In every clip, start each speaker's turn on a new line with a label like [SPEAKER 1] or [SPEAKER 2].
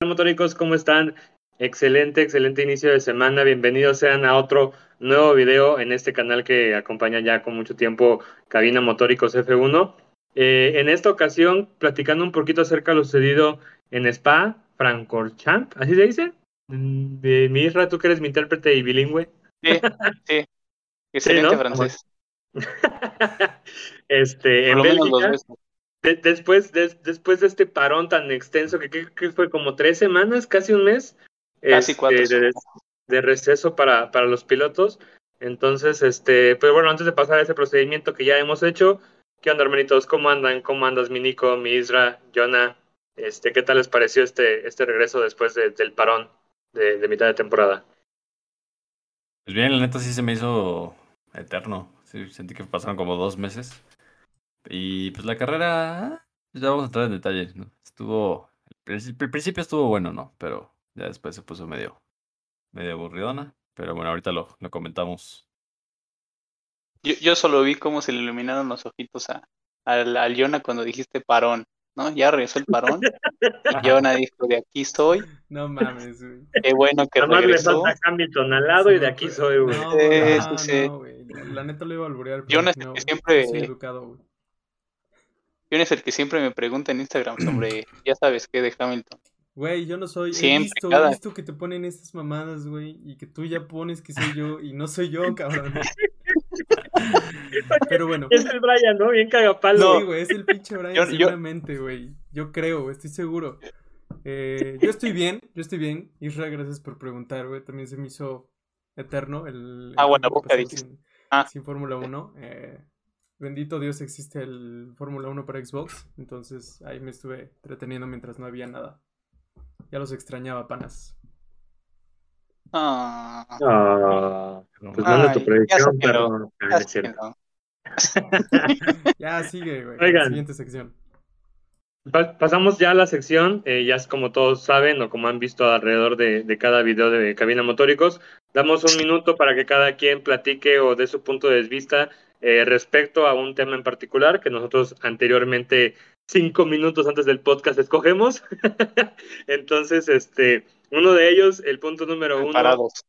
[SPEAKER 1] Hola motóricos, ¿cómo están? Excelente, excelente inicio de semana. Bienvenidos sean a otro nuevo video en este canal que acompaña ya con mucho tiempo Cabina Motóricos F1. Eh, en esta ocasión, platicando un poquito acerca de lo sucedido en Spa, Francorchamps, ¿así se dice? Mm, De Misra, tú que eres mi intérprete y bilingüe.
[SPEAKER 2] Sí, sí. Excelente
[SPEAKER 1] ¿no?
[SPEAKER 2] francés.
[SPEAKER 1] este, en
[SPEAKER 2] Por
[SPEAKER 1] Bélgica, de- después, de, después de este parón tan extenso, que, que- que fue como tres semanas, casi un mes,
[SPEAKER 2] Casi
[SPEAKER 1] este,
[SPEAKER 2] cuatro.
[SPEAKER 1] de, de receso para, para los pilotos. Entonces, este, pues bueno, antes de pasar a ese procedimiento que ya hemos hecho, ¿qué onda, hermanitos? ¿Cómo andan? ¿Cómo andas, mi Nico, mi Isra, Jonah? Este, ¿qué tal les pareció este, este regreso después de- del parón de, de mitad de temporada?
[SPEAKER 3] Pues bien, la neta sí se me hizo eterno. Sí, sentí que pasaron como dos meses. Y pues la carrera, ya vamos a entrar en detalles, ¿no? Estuvo, el principio, estuvo bueno, ¿no? Pero ya después se puso medio, medio aburridona. Pero bueno, ahorita lo, lo comentamos.
[SPEAKER 2] Yo, yo solo vi cómo se le iluminaron los ojitos a, al, al Jonah cuando dijiste parón, ¿no? Ya regresó el parón. Y Jonah dijo, de aquí estoy.
[SPEAKER 4] No mames, güey.
[SPEAKER 2] Qué bueno que
[SPEAKER 1] Nada más le
[SPEAKER 2] regresó.
[SPEAKER 1] falta Hamilton al lado y de aquí soy, güey.
[SPEAKER 4] No,
[SPEAKER 2] Sí,
[SPEAKER 4] güey,
[SPEAKER 2] sí,
[SPEAKER 4] no,
[SPEAKER 2] sí.
[SPEAKER 4] no, güey. La, neta lo iba a alburear. pero
[SPEAKER 2] Jonah es el
[SPEAKER 4] no,
[SPEAKER 2] que siempre-
[SPEAKER 4] Soy educado, güey.
[SPEAKER 2] Jonah es el que siempre me pregunta en Instagram sobre, ya sabes qué, de Hamilton.
[SPEAKER 4] Güey, yo no soy. He
[SPEAKER 2] Siempre,
[SPEAKER 4] visto,
[SPEAKER 2] cada-
[SPEAKER 4] he visto que te ponen estas mamadas, güey, y que tú ya pones que soy yo y no soy yo, cabrón. Pero bueno.
[SPEAKER 1] Es el Brian, ¿no? Bien cagapalo.
[SPEAKER 4] Sí, güey, es el pinche Brian,
[SPEAKER 2] Yo-
[SPEAKER 4] seguramente, güey. Yo creo, estoy seguro. Eh, yo estoy bien, yo estoy bien. Isra, gracias por preguntar, güey. También se me hizo eterno el.
[SPEAKER 2] Ah, bueno, boca Ah.
[SPEAKER 4] sin Fórmula 1. Eh, bendito Dios existe el Fórmula 1 para Xbox. Entonces ahí me estuve entreteniendo mientras no había nada. Ya los extrañaba, panas.
[SPEAKER 2] Ah,
[SPEAKER 1] Ah,
[SPEAKER 3] Pero,
[SPEAKER 1] pues manda tu predicción. Ah,
[SPEAKER 2] ya
[SPEAKER 4] sigue, güey.
[SPEAKER 1] Oigan.
[SPEAKER 4] siguiente sección.
[SPEAKER 1] Pa- pasamos ya a la sección, eh, ya es como todos saben o como han visto alrededor de, de cada video de Cabina Motóricos, damos un minuto para que cada quien platique o dé su punto de vista eh, respecto a un tema en particular que nosotros anteriormente, cinco minutos antes del podcast, escogemos. Entonces, este, uno de ellos, el punto número uno,
[SPEAKER 2] Parados.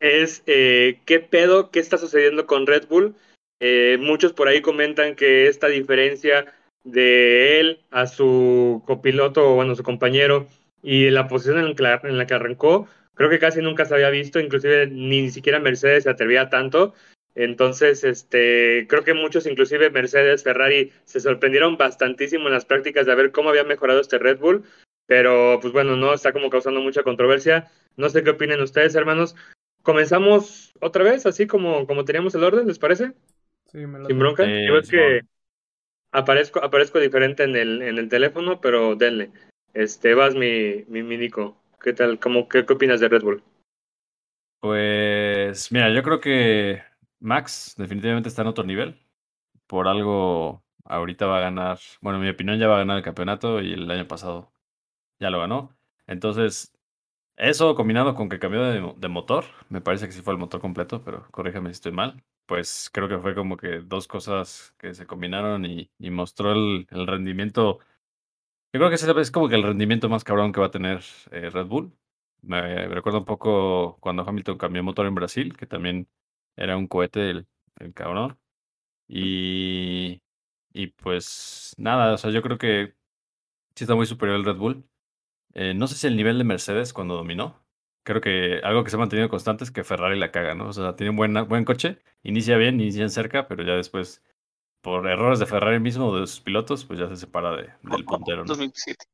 [SPEAKER 1] es eh, qué pedo, qué está sucediendo con Red Bull. Eh, muchos por ahí comentan que esta diferencia de él a su copiloto o bueno, su compañero y la posición en la, en la que arrancó, creo que casi nunca se había visto, inclusive ni siquiera Mercedes se atrevía tanto. Entonces, este, creo que muchos, inclusive Mercedes, Ferrari, se sorprendieron bastantísimo en las prácticas de ver cómo había mejorado este Red Bull, pero pues bueno, no está como causando mucha controversia. No sé qué opinen ustedes, hermanos. Comenzamos otra vez, así como, como teníamos el orden, ¿les parece?
[SPEAKER 4] Sí, me la
[SPEAKER 1] Sin bronca.
[SPEAKER 3] Sí,
[SPEAKER 1] Yo
[SPEAKER 3] Simón.
[SPEAKER 1] que aparezco, aparezco diferente en el, en el teléfono, pero denle. Este, vas mi, mi, mi Nico. ¿Qué tal? ¿Cómo, qué, ¿Qué opinas de Red Bull?
[SPEAKER 3] Pues mira, yo creo que Max definitivamente está en otro nivel. Por algo ahorita va a ganar, bueno, en mi opinión ya va a ganar el campeonato y el año pasado ya lo ganó. Entonces, eso combinado con que cambió de, mo- de motor, me parece que sí fue el motor completo, pero corríjame si estoy mal. Pues creo que fue como que dos cosas que se combinaron y, mostró el, rendimiento. Yo creo que ese es como que el rendimiento más cabrón que va a tener eh, Red Bull. Me recuerda un poco cuando Hamilton cambió motor en Brasil, que también era un cohete el, el cabrón. Y, y pues nada, o sea, yo creo que sí está muy superior el Red Bull. Eh, no sé si el nivel de Mercedes cuando dominó. Creo que algo que se ha mantenido constante es que Ferrari la caga, ¿no? O sea, tiene un buen, buen coche, inicia bien, inicia en cerca, pero ya después, por errores de Ferrari mismo o de sus pilotos, pues ya se separa de, del puntero, ¿no?
[SPEAKER 2] 2007.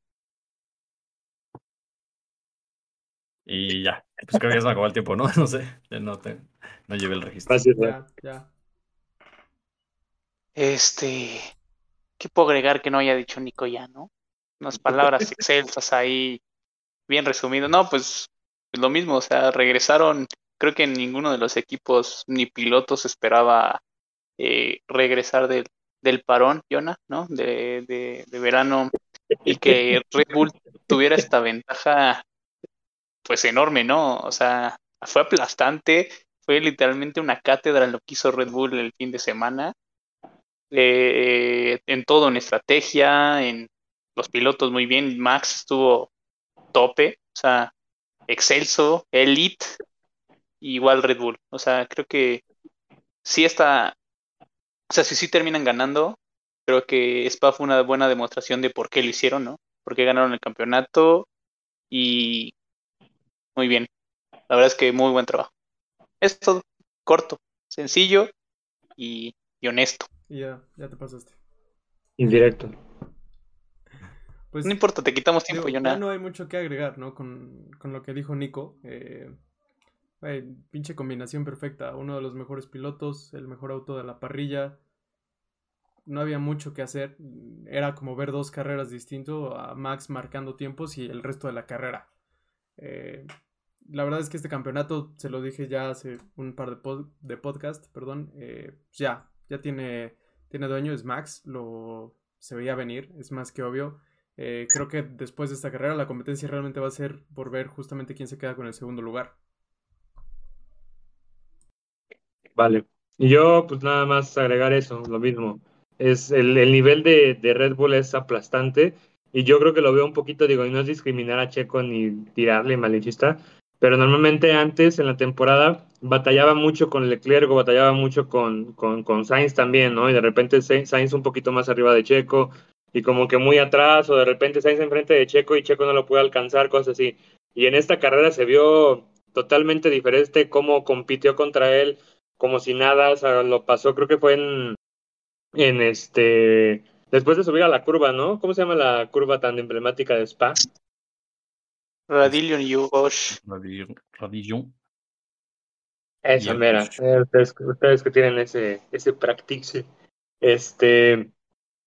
[SPEAKER 3] Y ya, pues creo que ya se me acabó el tiempo, ¿no? No sé, ya no, te, no llevé el registro.
[SPEAKER 1] Gracias.
[SPEAKER 4] Ya, ya.
[SPEAKER 2] Este, ¿qué puedo agregar que no haya dicho Nico ya, no? Unas palabras excelsas ahí, bien resumido. No, pues lo mismo, o sea, regresaron, creo que ninguno de los equipos ni pilotos esperaba eh, regresar del, del parón, Jonah, ¿no? De, de, de verano y que Red Bull tuviera esta ventaja, pues enorme, ¿no? O sea, fue aplastante, fue literalmente una cátedra lo que hizo Red Bull el fin de semana. eh, en todo, en estrategia, en los pilotos muy bien. Max estuvo tope, o sea, excelso, elite, igual Red Bull. O sea, creo que sí está, o sea, si sí terminan ganando, creo que Spa fue una buena demostración de por qué lo hicieron, ¿no? Por qué ganaron el campeonato y muy bien. La verdad es que muy buen trabajo. Es todo corto, sencillo y, honesto.
[SPEAKER 4] Y ya, ya te pasaste.
[SPEAKER 1] Indirecto.
[SPEAKER 2] Pues, no importa, te quitamos tiempo,
[SPEAKER 4] Ya no hay mucho que agregar, ¿no? Con, lo que dijo Nico. Eh, pinche combinación perfecta. Uno de los mejores pilotos, el mejor auto de la parrilla. No había mucho que hacer. Era como ver dos carreras distintas a Max marcando tiempos y el resto de la carrera. Eh, la verdad es que este campeonato, se lo dije ya hace un par de, de podcast, perdón, eh, ya, ya tiene, tiene dueño, es Max, lo se veía venir, es más que obvio. Eh, creo que después de esta carrera la competencia realmente va a ser por ver justamente quién se queda con el segundo lugar.
[SPEAKER 1] Vale. Y yo, pues nada más agregar eso, lo mismo. Es el, el nivel de, de, Red Bull es aplastante y yo creo que lo veo un poquito, digo, y no es discriminar a Checo ni tirarle malinchista, pero normalmente antes en la temporada batallaba mucho con Leclerc batallaba mucho con, con, con, Sainz también, ¿no? Y de repente Sainz un poquito más arriba de Checo y como que muy atrás o de repente Sainz enfrente de Checo y Checo no lo puede alcanzar, cosas así. Y en esta carrera se vio totalmente diferente cómo compitió contra él como si nada, o sea, lo pasó, creo que fue en, en este, después de subir a la curva, ¿no? ¿Cómo se llama la curva tan emblemática de Spa?
[SPEAKER 2] Radillion Yugosh.
[SPEAKER 3] Radillion.
[SPEAKER 1] Esa mera. Eh, ustedes, ustedes, que tienen ese, ese practice. Este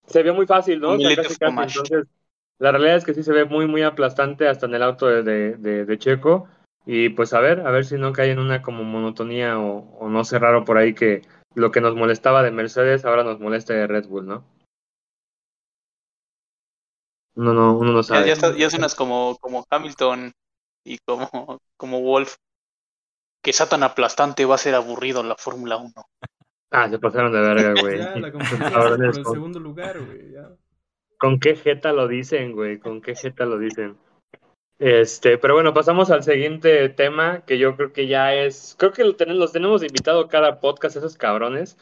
[SPEAKER 1] se vio muy fácil, ¿no? entonces, la realidad es que sí se ve muy, muy aplastante hasta en el auto de, de, de, Checo. Y pues a ver, a ver si no cae en una como monotonía o, o, no sé raro por ahí que lo que nos molestaba de Mercedes ahora nos molesta de Red Bull, ¿no? No, no, uno no sabe.
[SPEAKER 2] Ya, ya, ya suenas como, como Hamilton y como, como Wolf. Que sea tan aplastante va a ser aburrido la Fórmula 1.
[SPEAKER 1] Ah, se pasaron de verga, güey.
[SPEAKER 4] ya, la por el segundo lugar, güey.
[SPEAKER 1] ¿Con qué jeta lo dicen, güey? ¿Con qué jeta lo dicen? Este, pero bueno, pasamos al siguiente tema que yo creo que ya es, creo que los tenemos invitado cada podcast esos cabrones,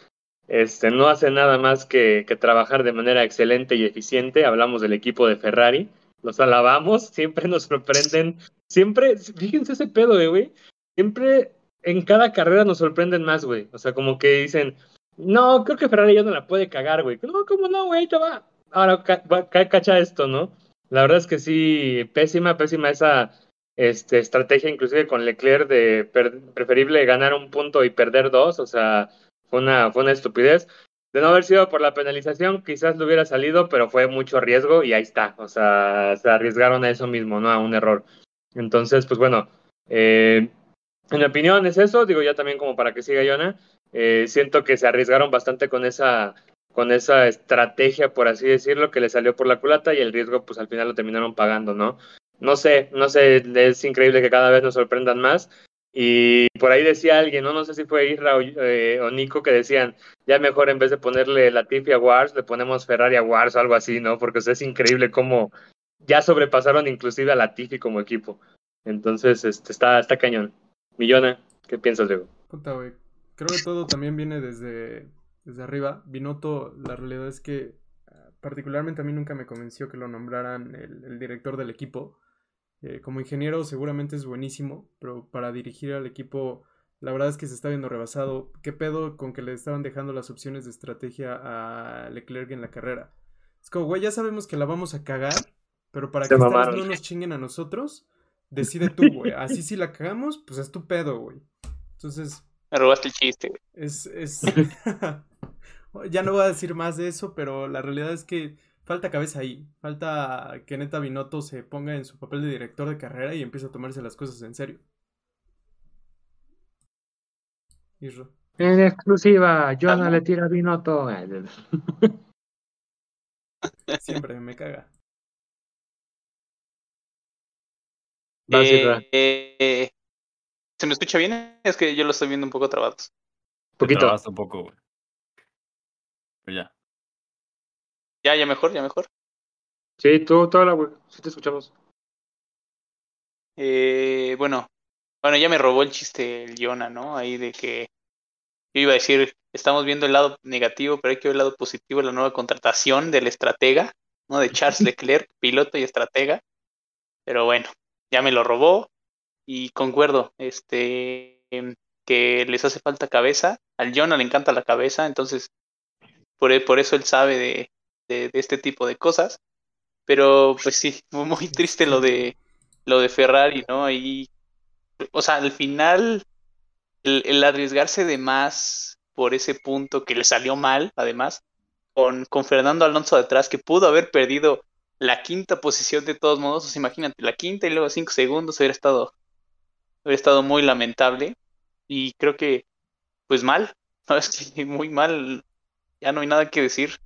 [SPEAKER 1] este, no hace nada más que, trabajar de manera excelente y eficiente. Hablamos del equipo de Ferrari, los alabamos, siempre nos sorprenden, siempre, fíjense ese pedo, eh, güey, siempre en cada carrera nos sorprenden más, güey. O sea, como que dicen, no, creo que Ferrari ya no la puede cagar, güey. No, ¿cómo no, güey? Te va. Ahora, cacha esto, ¿no? La verdad es que sí, pésima, pésima esa este, estrategia, inclusive con Leclerc, de preferible ganar un punto y perder dos. O sea, fue una, fue una estupidez. De no haber sido por la penalización, quizás lo hubiera salido, pero fue mucho riesgo y ahí está. O sea, se arriesgaron a eso mismo, ¿no? A un error. Entonces, pues bueno, eh, en mi opinión es eso. Digo, ya también como para que siga Yona. Eh, siento que se arriesgaron bastante con esa, con esa estrategia, por así decirlo, que le salió por la culata y el riesgo, pues al final lo terminaron pagando, ¿no? No sé, no sé, es increíble que cada vez nos sorprendan más. Y por ahí decía alguien, no, no sé si fue Isra o, eh, o, Nico, que decían, ya mejor en vez de ponerle Latifi a Wars, le ponemos Ferrari a Wars o algo así, ¿no? Porque es increíble cómo ya sobrepasaron inclusive a Latifi como equipo. Entonces, este, está, está cañón. Millona, ¿qué piensas, Diego?
[SPEAKER 4] Puta, güey. Creo que todo también viene desde, desde arriba. Binotto, la realidad es que ah, particularmente a mí nunca me convenció que lo nombraran el director del equipo. Eh, como ingeniero seguramente es buenísimo, pero para dirigir al equipo la verdad es que se está viendo rebasado. ¿Qué pedo con que le estaban dejando las opciones de estrategia a Leclerc en la carrera? Es como, güey, ya sabemos que la vamos a cagar, pero para que ustedes no nos chinguen a nosotros, decide tú, güey. Así si la cagamos, pues es tu pedo, güey. Entonces...
[SPEAKER 2] Me robaste el chiste, güey.
[SPEAKER 4] Es... es... ya no voy a decir más de eso, pero la realidad es que falta cabeza ahí. Falta que neta Binotto se ponga en su papel de director de carrera y empiece a tomarse las cosas en serio.
[SPEAKER 1] En exclusiva, Jonah le tira a Binotto.
[SPEAKER 4] Siempre me caga.
[SPEAKER 2] Eh, eh, ¿Se me escucha bien? Es que yo lo estoy viendo un poco trabado.
[SPEAKER 1] Poquito.
[SPEAKER 3] un poco, güey. Pues ya.
[SPEAKER 2] Ya, ya mejor, ya mejor.
[SPEAKER 1] Sí, tú, toda la güey. Sí te escuchamos.
[SPEAKER 2] Eh, bueno, bueno, ya me robó el chiste el Yona, ¿no? Ahí de que yo iba a decir, estamos viendo el lado negativo, pero hay que ver el lado positivo, la nueva contratación del estratega, ¿no? De Charles Leclerc, piloto y estratega. Pero bueno, ya me lo robó y concuerdo, este, em, que les hace falta cabeza. Al Jonah le encanta la cabeza, entonces por, e, por eso él sabe de, de, de este tipo de cosas. Pero pues sí, muy, triste lo de lo de Ferrari, ¿no? Ahí, o sea, al final, el, el arriesgarse de más por ese punto que le salió mal, además, con, con Fernando Alonso detrás, que pudo haber perdido la quinta posición de todos modos, sea, imagínate, la quinta y luego cinco segundos hubiera estado, hubiera estado muy lamentable. Y creo que, pues mal, no es que muy mal, ya no hay nada que decir.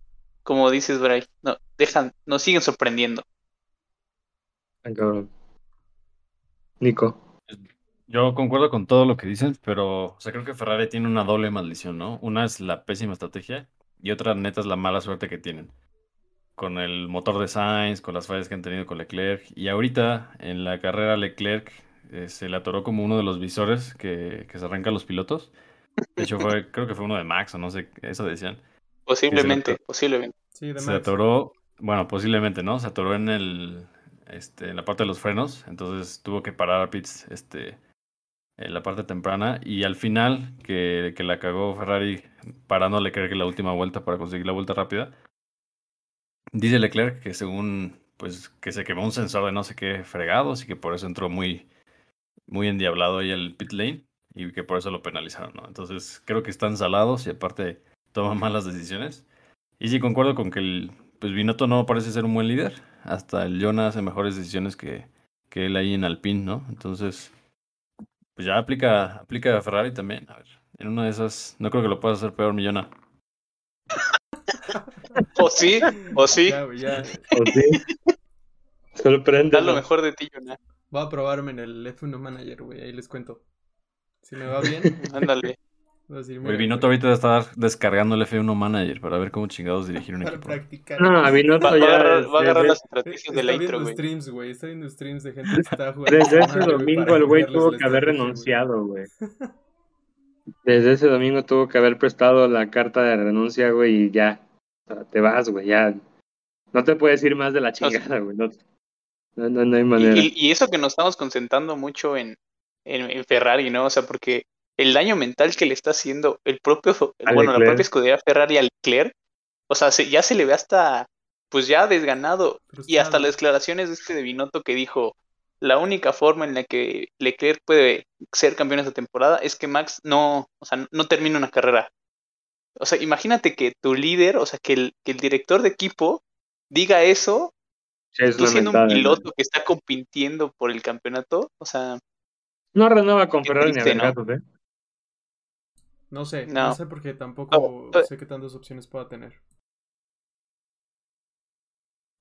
[SPEAKER 2] Como dices, Bray, no, dejan, nos siguen sorprendiendo.
[SPEAKER 1] Ay, cabrón. Nico.
[SPEAKER 3] Yo concuerdo con todo lo que dicen, pero o sea, creo que Ferrari tiene una doble maldición, ¿no? Una es la pésima estrategia y otra neta es la mala suerte que tienen. Con el motor de Sainz, con las fallas que han tenido con Leclerc. Y ahorita en la carrera Leclerc eh, se le atoró como uno de los visores que, que se arrancan los pilotos. De hecho, fue, creo que fue uno de Max o no sé, eso decían.
[SPEAKER 2] Posiblemente, posiblemente.
[SPEAKER 4] Sí, de
[SPEAKER 3] Se atoró, bueno, posiblemente, ¿no? Se atoró en el, este, en la parte de los frenos, entonces tuvo que parar a pits, este, en la parte temprana y al final que, que la cagó Ferrari parando a Leclerc en la última vuelta para conseguir la vuelta rápida. Dice Leclerc que según, pues, que se quemó un sensor de no sé qué fregados y que por eso entró muy, muy endiablado ahí el pit lane y que por eso lo penalizaron, ¿no? Entonces creo que están salados y aparte toman malas decisiones. Y sí, concuerdo con que el pues Binotto no parece ser un buen líder. Hasta el Jonah hace mejores decisiones que, que él ahí en Alpine, ¿no? Entonces, pues ya aplica, aplica a Ferrari también. A ver, en una de esas, no creo que lo pueda hacer peor mi Jonah.
[SPEAKER 2] O sí, o sí,
[SPEAKER 4] Ya, ya.
[SPEAKER 1] ¿O sí? Sorprende.
[SPEAKER 2] da lo mejor de ti, Jonah.
[SPEAKER 4] Voy a probarme en el F1 Manager, güey. Ahí les cuento. Si me va bien,
[SPEAKER 2] Ándale.
[SPEAKER 4] Mira,
[SPEAKER 3] Binotto ahorita estar descargando el F1 Manager para ver cómo chingados dirigir un
[SPEAKER 4] para
[SPEAKER 3] equipo.
[SPEAKER 4] practicar.
[SPEAKER 1] No, a Binotto
[SPEAKER 2] Va, va a
[SPEAKER 1] ya.
[SPEAKER 2] agarrar, va a agarrar
[SPEAKER 1] desde,
[SPEAKER 2] las estrategias
[SPEAKER 4] Está
[SPEAKER 2] de la intro,
[SPEAKER 4] viendo
[SPEAKER 2] güey.
[SPEAKER 4] streams, güey. Está viendo streams de gente que está jugando.
[SPEAKER 1] desde ese domingo el güey tuvo que haber renunciado, güey. Desde ese domingo tuvo que haber prestado la carta de renuncia, güey, y ya. O sea, te vas, güey, ya. No te puedes ir más de la chingada, güey. No, no, no, hay
[SPEAKER 2] Y,
[SPEAKER 1] manera.
[SPEAKER 2] y- y eso que nos estamos concentrando mucho en, en, en Ferrari, ¿no? O sea, porque el daño mental que le está haciendo el propio,
[SPEAKER 1] A
[SPEAKER 2] bueno, la propia escudería Ferrari al Leclerc, o sea, se- ya se le ve hasta, pues ya desganado. Y hasta las declaraciones de este de Binotto que dijo, la única forma en la que Leclerc puede ser campeón esta temporada es que Max no, o sea, no termine una carrera. O sea, imagínate que tu líder, o sea, que el, que el director de equipo diga eso,
[SPEAKER 1] es
[SPEAKER 2] tú siendo un piloto que está compitiendo por el campeonato, o sea,
[SPEAKER 1] No renueva con Ferrari ni a ¿eh?
[SPEAKER 4] No sé, no.
[SPEAKER 2] No.
[SPEAKER 4] sé porque tampoco
[SPEAKER 2] Oh, eh.
[SPEAKER 4] sé qué tantas opciones pueda tener.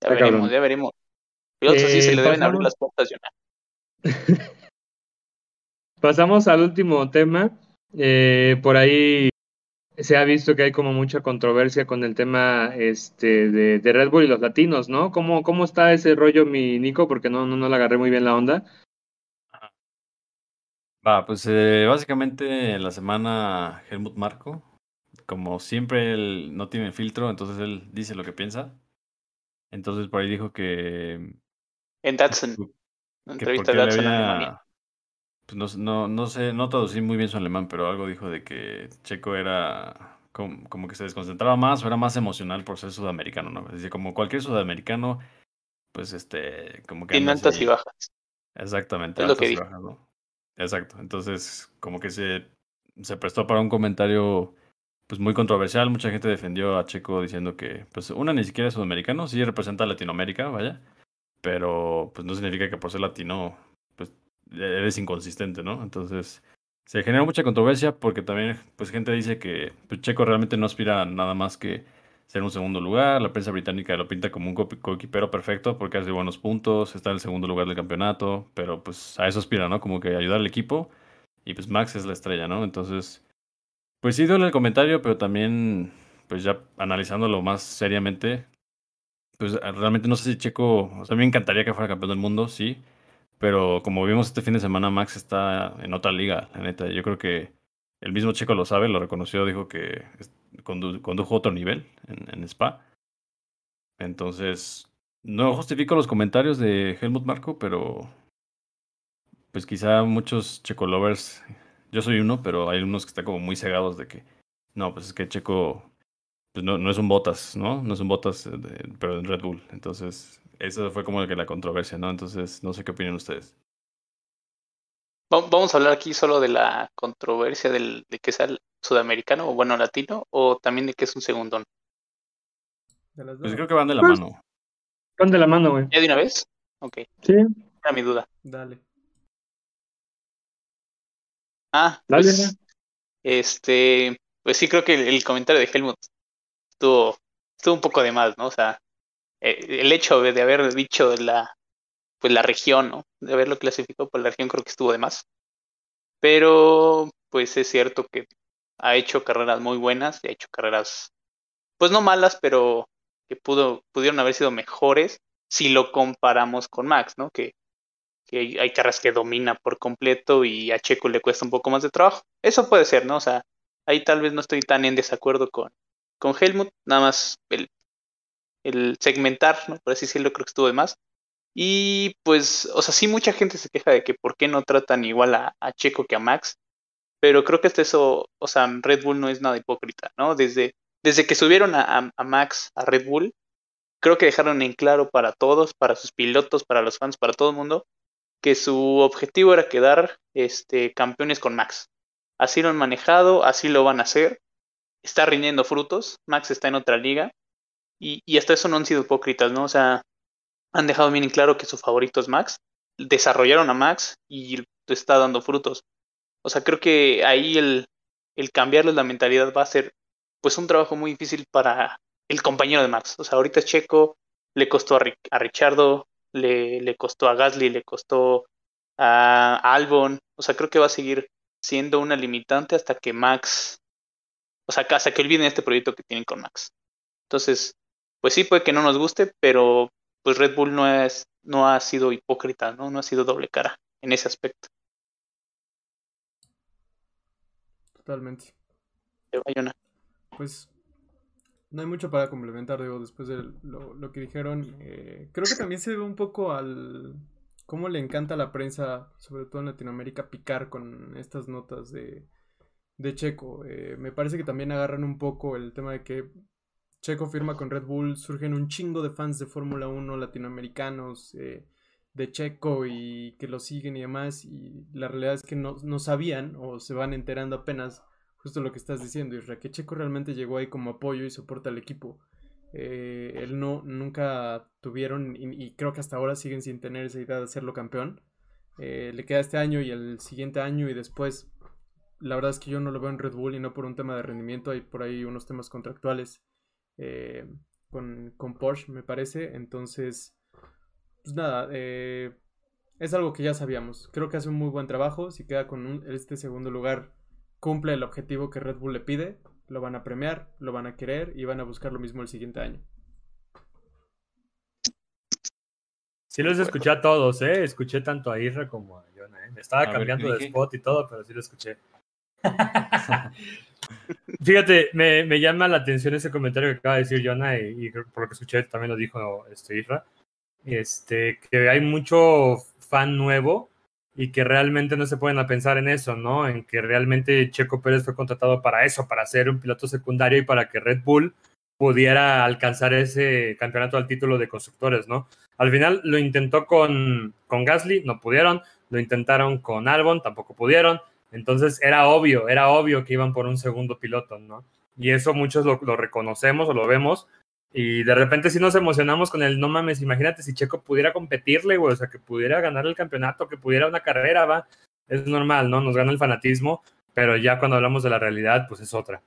[SPEAKER 2] ya veremos,
[SPEAKER 1] cabrón.
[SPEAKER 2] ya veremos. Pilotos así se
[SPEAKER 1] Eh,
[SPEAKER 2] le deben abrir
[SPEAKER 1] pasamos-
[SPEAKER 2] las puertas, Jonah.
[SPEAKER 1] Pasamos al último tema. Eh, por ahí se ha visto que hay como mucha controversia con el tema este, de, de Red Bull y los latinos, ¿no? ¿Cómo, cómo está ese rollo, mi Nico? Porque no, no, no le agarré muy bien la onda.
[SPEAKER 3] Va, pues eh, básicamente en la semana Helmut Marco, como siempre él no tiene filtro, entonces él dice lo que piensa. Entonces por ahí dijo que,
[SPEAKER 2] En Datsun, entrevista en Alemania.
[SPEAKER 3] pues no, no, no sé, no traducí muy bien su alemán, pero algo dijo de que Checo era como, como que se desconcentraba más o era más emocional por ser sudamericano, ¿no? Es decir, como cualquier sudamericano, pues este, como que
[SPEAKER 2] Tiene altas y bajas.
[SPEAKER 3] Exactamente,
[SPEAKER 2] Es lo que
[SPEAKER 3] altas y bajas, ¿no? Exacto. Entonces, como que se, se prestó para un comentario pues muy controversial. Mucha gente defendió a Checo diciendo que, pues, una ni siquiera es sudamericano, sí representa a Latinoamérica, vaya, pero pues no significa que por ser latino, pues eres inconsistente, ¿no? Entonces, se genera mucha controversia porque también, pues, gente dice que pues, Checo realmente no aspira a nada más que ser un segundo lugar. La prensa británica lo pinta como un co- coequipero perfecto porque hace buenos puntos, está en el segundo lugar del campeonato, pero pues a eso aspira, ¿no? Como que ayudar al equipo y pues Max es la estrella, ¿no? Entonces, pues sí duele el comentario, pero también, pues ya analizándolo más seriamente, pues realmente no sé si Checo, o sea, a mí me encantaría que fuera campeón del mundo, sí, pero como vimos este fin de semana, Max está en otra liga, la neta. Yo creo que el mismo Checo lo sabe, lo reconoció, dijo que condujo otro nivel en, en Spa. Entonces, no justifico los comentarios de Helmut Marco, pero pues quizá muchos Checo lovers, yo soy uno, pero hay unos que están como muy cegados de que, no, pues es que Checo pues no, no es un Botas, ¿no? No es un Botas, pero en Red Bull. Entonces, eso fue como que la controversia, ¿no? Entonces, no sé qué opinan ustedes.
[SPEAKER 2] Vamos a hablar aquí solo de la controversia del, de que sea el sudamericano o bueno latino o también de que es un segundón.
[SPEAKER 3] Pues creo que van de la mano.
[SPEAKER 1] Van de la mano, güey.
[SPEAKER 2] ¿Ya de una vez? Ok.
[SPEAKER 1] Sí.
[SPEAKER 2] Era mi duda.
[SPEAKER 4] Dale.
[SPEAKER 2] Ah,
[SPEAKER 1] Dale,
[SPEAKER 2] pues, este, pues sí creo que el, el comentario de Helmut estuvo, estuvo un poco de más, ¿no? O sea, eh, el hecho de, de haber dicho la, pues la región, ¿no? De haberlo clasificado por la región creo que estuvo de más. Pero, pues es cierto que ha hecho carreras muy buenas, y ha hecho carreras, pues no malas, pero que pudo, pudieron haber sido mejores si lo comparamos con Max, ¿no? Que, que hay, carreras que domina por completo y a Checo le cuesta un poco más de trabajo. Eso puede ser, ¿no? O sea, ahí tal vez no estoy tan en desacuerdo con, con Helmut, nada más el, el segmentar, ¿no? Por así decirlo, creo que estuvo de más. Y pues, o sea, sí mucha gente se queja de que por qué no tratan igual a, a Checo que a Max, pero creo que hasta eso, o sea, Red Bull no es nada hipócrita, ¿no? Desde, desde que subieron a, a, Max a Red Bull, creo que dejaron en claro para todos, para sus pilotos, para los fans, para todo el mundo, que su objetivo era quedar este, campeones con Max. Así lo han manejado, así lo van a hacer. Está rindiendo frutos, Max está en otra liga y, y hasta eso no han sido hipócritas, ¿no? O sea, han dejado bien en claro que su favorito es Max, desarrollaron a Max y está dando frutos. O sea, creo que ahí el, el cambiarles la mentalidad va a ser pues un trabajo muy difícil para el compañero de Max. O sea, ahorita Checo, le costó a Richardo, le, le, costó a Gasly, le costó a, a Albon. O sea, creo que va a seguir siendo una limitante hasta que Max, o sea, hasta que olviden este proyecto que tienen con Max. Entonces, pues sí, puede que no nos guste, pero pues Red Bull no es, no ha sido hipócrita, ¿no? No ha sido doble cara en ese aspecto.
[SPEAKER 4] Totalmente.
[SPEAKER 2] Bayona.
[SPEAKER 4] Pues no hay mucho para complementar, digo, después de lo, lo que dijeron. Eh, creo que también se debe un poco al cómo le encanta a la prensa, sobre todo en Latinoamérica, picar con estas notas de, de Checo. Eh, me parece que también agarran un poco el tema de que Checo firma con Red Bull, surgen un chingo de fans de Fórmula 1 latinoamericanos eh, de Checo y que lo siguen y demás. Y la realidad es que no, no, sabían o se van enterando apenas justo lo que estás diciendo, Isra, que Checo realmente llegó ahí como apoyo y soporta al equipo. Eh, él no, nunca tuvieron y, creo que hasta ahora siguen sin tener esa idea de hacerlo campeón. Eh, le queda este año y el siguiente año y después. La verdad es que yo no lo veo en Red Bull y no por un tema de rendimiento, hay por ahí unos temas contractuales eh, con, con, Porsche, me parece. Entonces, pues nada, eh, es algo que ya sabíamos. Creo que hace un muy buen trabajo. Si queda con un, este segundo lugar, cumple el objetivo que Red Bull le pide. Lo van a premiar, lo van a querer y van a buscar lo mismo el siguiente año.
[SPEAKER 1] Sí los escuché a todos, ¿eh? Escuché tanto a Isra como a Jonah, ¿eh? Estaba a cambiando ver, de spot y todo, pero sí lo escuché. Fíjate, me, me, llama la atención ese comentario que acaba de decir Jonah y, por lo que escuché también lo dijo este Isra, este, que hay mucho fan nuevo y que realmente no se pueden pensar en eso, ¿no? En que realmente Checo Pérez fue contratado para eso, para ser un piloto secundario y para que Red Bull pudiera alcanzar ese campeonato al título de constructores, ¿no? Al final lo intentó con, con Gasly, no pudieron, lo intentaron con Albon, tampoco pudieron, entonces era obvio, era obvio que iban por un segundo piloto, ¿no? Y eso muchos lo, reconocemos o lo vemos. Y de repente sí nos emocionamos con el no mames, imagínate si Checo pudiera competirle, güey, o sea, que pudiera ganar el campeonato, que pudiera una carrera, va. Es normal, ¿no? Nos gana el fanatismo, pero ya cuando hablamos de la realidad, pues es otra.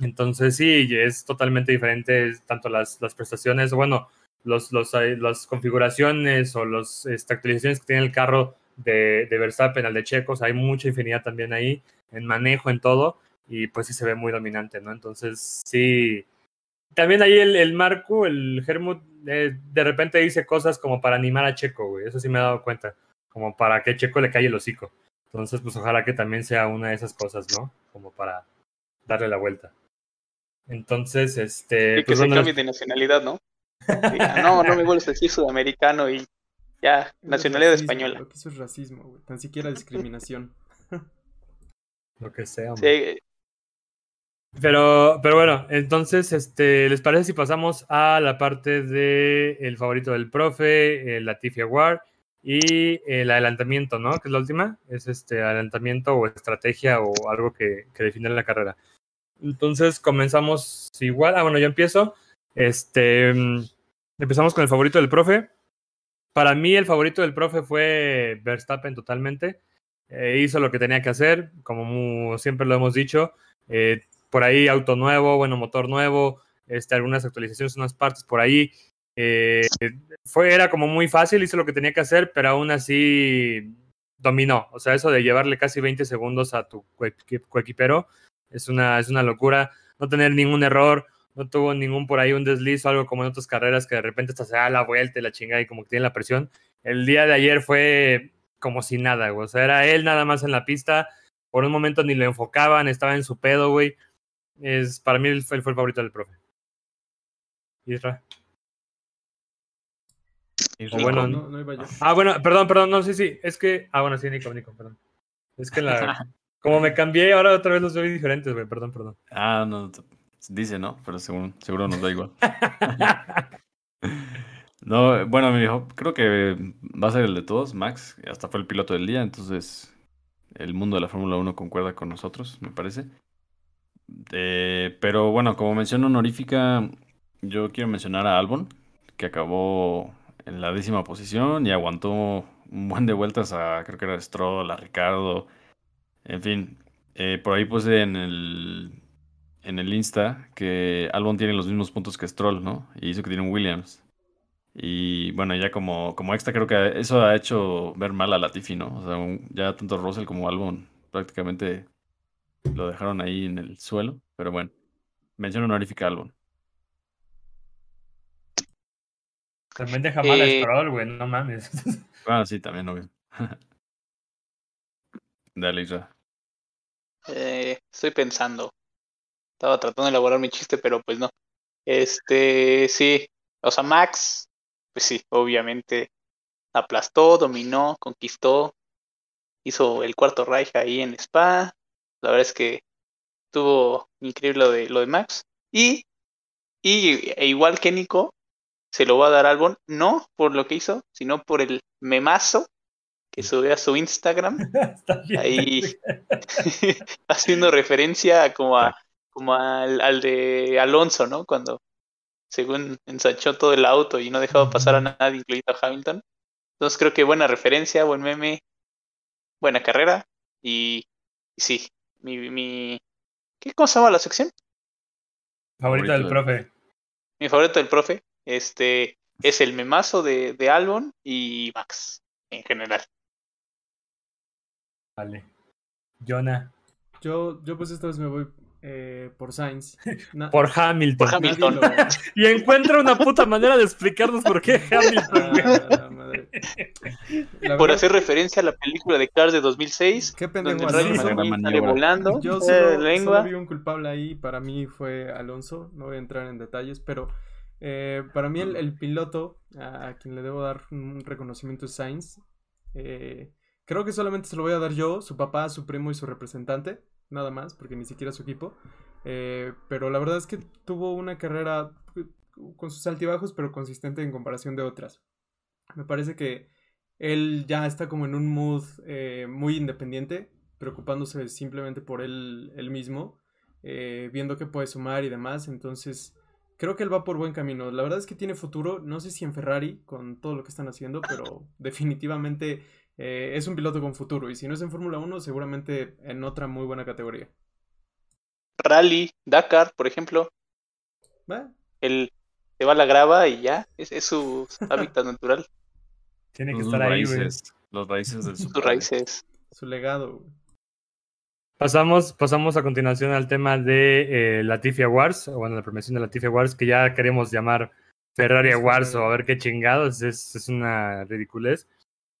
[SPEAKER 1] Entonces sí, es totalmente diferente tanto las, las prestaciones, bueno, los, los, las configuraciones o las este, actualizaciones que tiene el carro de, de Verstappen al de Checo, o sea, hay mucha infinidad también ahí en manejo, en todo, y pues sí se ve muy dominante, ¿no? Entonces, sí, también ahí el, el Marco, el Hermut, eh, de repente dice cosas como para animar a Checo, güey. Eso sí me he dado cuenta. Como para que Checo le calle el hocico. Entonces, pues ojalá que también sea una de esas cosas, ¿no? Como para darle la vuelta. Entonces, este.
[SPEAKER 2] Y que
[SPEAKER 1] pues,
[SPEAKER 2] se
[SPEAKER 1] bueno,
[SPEAKER 2] cambie de nacionalidad, ¿no? No, no me vuelves a decir sudamericano y ya, nacionalidad
[SPEAKER 4] racismo,
[SPEAKER 2] española.
[SPEAKER 4] Lo que eso es racismo, güey. Tan siquiera discriminación.
[SPEAKER 1] lo que sea, hombre.
[SPEAKER 2] Sí,
[SPEAKER 1] Pero, pero bueno, entonces, este, ¿les parece si pasamos a la parte de el favorito del profe, el Latifi Award y el adelantamiento, ¿no? Que es la última, es este adelantamiento o estrategia o algo que, que define la carrera. Entonces comenzamos igual. Ah, bueno, yo empiezo. Este, mm, empezamos con el favorito del profe. Para mí, el favorito del profe fue Verstappen totalmente. Eh, hizo lo que tenía que hacer, como siempre lo hemos dicho. Eh, por ahí auto nuevo, bueno, motor nuevo, este, algunas actualizaciones, unas partes por ahí. Eh, fue, era como muy fácil, hizo lo que tenía que hacer, pero aún así dominó. O sea, eso de llevarle casi 20 segundos a tu coequi- coequipero es una, es una locura. No tener ningún error, no tuvo ningún por ahí un desliz o algo como en otras carreras que de repente hasta se da la vuelta y la chingada y como que tiene la presión. El día de ayer fue como si nada, güey. O sea, era él nada más en la pista. Por un momento ni lo enfocaban, estaba en su pedo, güey. Es, para mí él fue, él fue el favorito del profe. Isra.
[SPEAKER 3] Y
[SPEAKER 1] O bueno,
[SPEAKER 4] no, no iba yo.
[SPEAKER 1] Ah, bueno, perdón, perdón, no, sí, sí. Es que. Ah, bueno, sí, Nico, Nico, perdón. Es que la. Como me cambié, ahora otra vez los veo diferentes, güey. Perdón, perdón.
[SPEAKER 3] Ah, no, t- dice, ¿no? Pero seguro, seguro nos da igual. No, bueno, mi hijo, creo que va a ser el de todos, Max. Hasta fue el piloto del día, entonces el mundo de la Fórmula 1 concuerda con nosotros, me parece. Eh, pero bueno, como mención honorífica, yo quiero mencionar a Albon, que acabó en la décima posición y aguantó un buen de vueltas a, creo que era Stroll, a Ricardo. En fin, eh, por ahí puse en el, en el Insta que Albon tiene los mismos puntos que Stroll, ¿no? Y hizo que tiene un Williams. Y bueno, ya como, como extra creo que eso ha hecho ver mal a Latifi, ¿no? O sea, un- ya tanto Russell como Albon prácticamente lo dejaron ahí en el suelo. Pero bueno, mención honorífica a Albon.
[SPEAKER 1] También deja mal a
[SPEAKER 2] Eh,
[SPEAKER 1] Stroll, güey. No mames.
[SPEAKER 3] Ah, sí, también, obvio. Dale, Isra.
[SPEAKER 2] Eh, estoy pensando. Estaba tratando de elaborar mi chiste, pero pues no. Este, sí. O sea, Max, pues sí, obviamente aplastó, dominó, conquistó, hizo el cuarto Reich ahí en Spa. La verdad es que estuvo increíble lo de, lo de Max. Y, y e igual que Nico, se lo va a dar Albon, no por lo que hizo, sino por el memazo que subió a su Instagram ahí haciendo referencia a como a como al, al de Alonso, ¿no? Cuando según ensanchó todo el auto y no dejaba pasar a nadie, incluido a Hamilton. Entonces creo que buena referencia, buen meme, buena carrera y, y sí, mi, mi ¿qué se llama la sección?
[SPEAKER 1] Favorito del profe.
[SPEAKER 2] Mi favorito del profe, este es el memazo de, de Albon y Max en general.
[SPEAKER 1] Vale. Jonah.
[SPEAKER 4] Yo, yo pues esta vez me voy eh, por Sainz. Na-
[SPEAKER 1] Por Hamilton.
[SPEAKER 2] Por Hamilton.
[SPEAKER 4] nadie lo-
[SPEAKER 1] Y encuentra una puta manera de explicarnos por qué Hamilton.
[SPEAKER 4] Ah, la madre. La
[SPEAKER 2] Por
[SPEAKER 4] verdad,
[SPEAKER 2] hacer referencia a la película de Cars de 2006,
[SPEAKER 4] Qué pendejo
[SPEAKER 2] sale volando,
[SPEAKER 4] Yo
[SPEAKER 2] eh,
[SPEAKER 4] solo,
[SPEAKER 2] lengua.
[SPEAKER 4] solo vi un culpable ahí, para mí fue Alonso, no voy a entrar en detalles, pero eh, para mí el, el piloto a, a quien le debo dar un reconocimiento es Sainz. Eh, creo que solamente se lo voy a dar yo, su papá, su primo y su representante, nada más, porque ni siquiera su equipo. Eh, pero la verdad es que tuvo una carrera eh, con sus altibajos, pero consistente en comparación de otras. Me parece que él ya está como en un mood eh, muy independiente, preocupándose simplemente por él, él mismo, viendo que puede sumar y demás. Entonces, creo que él va por buen camino. La verdad es que tiene futuro, no sé si en Ferrari con todo lo que están haciendo, pero definitivamente eh, es un piloto con futuro. Y si no es en Fórmula 1, seguramente en otra muy buena categoría.
[SPEAKER 2] Rally, Dakar, por ejemplo, él se va a la grava y ya, es, es su hábitat natural,
[SPEAKER 1] Tiene que
[SPEAKER 3] Los
[SPEAKER 1] estar ahí, güey.
[SPEAKER 3] raíces, los raíces del
[SPEAKER 2] sus raíces.
[SPEAKER 4] Su legado. güey.
[SPEAKER 1] Pasamos, pasamos a continuación al tema de eh, Latifi Awards, o bueno, la premiación de Latifi Awards, que ya queremos llamar Ferrari Awards o a ver qué chingados, es, es una ridiculez.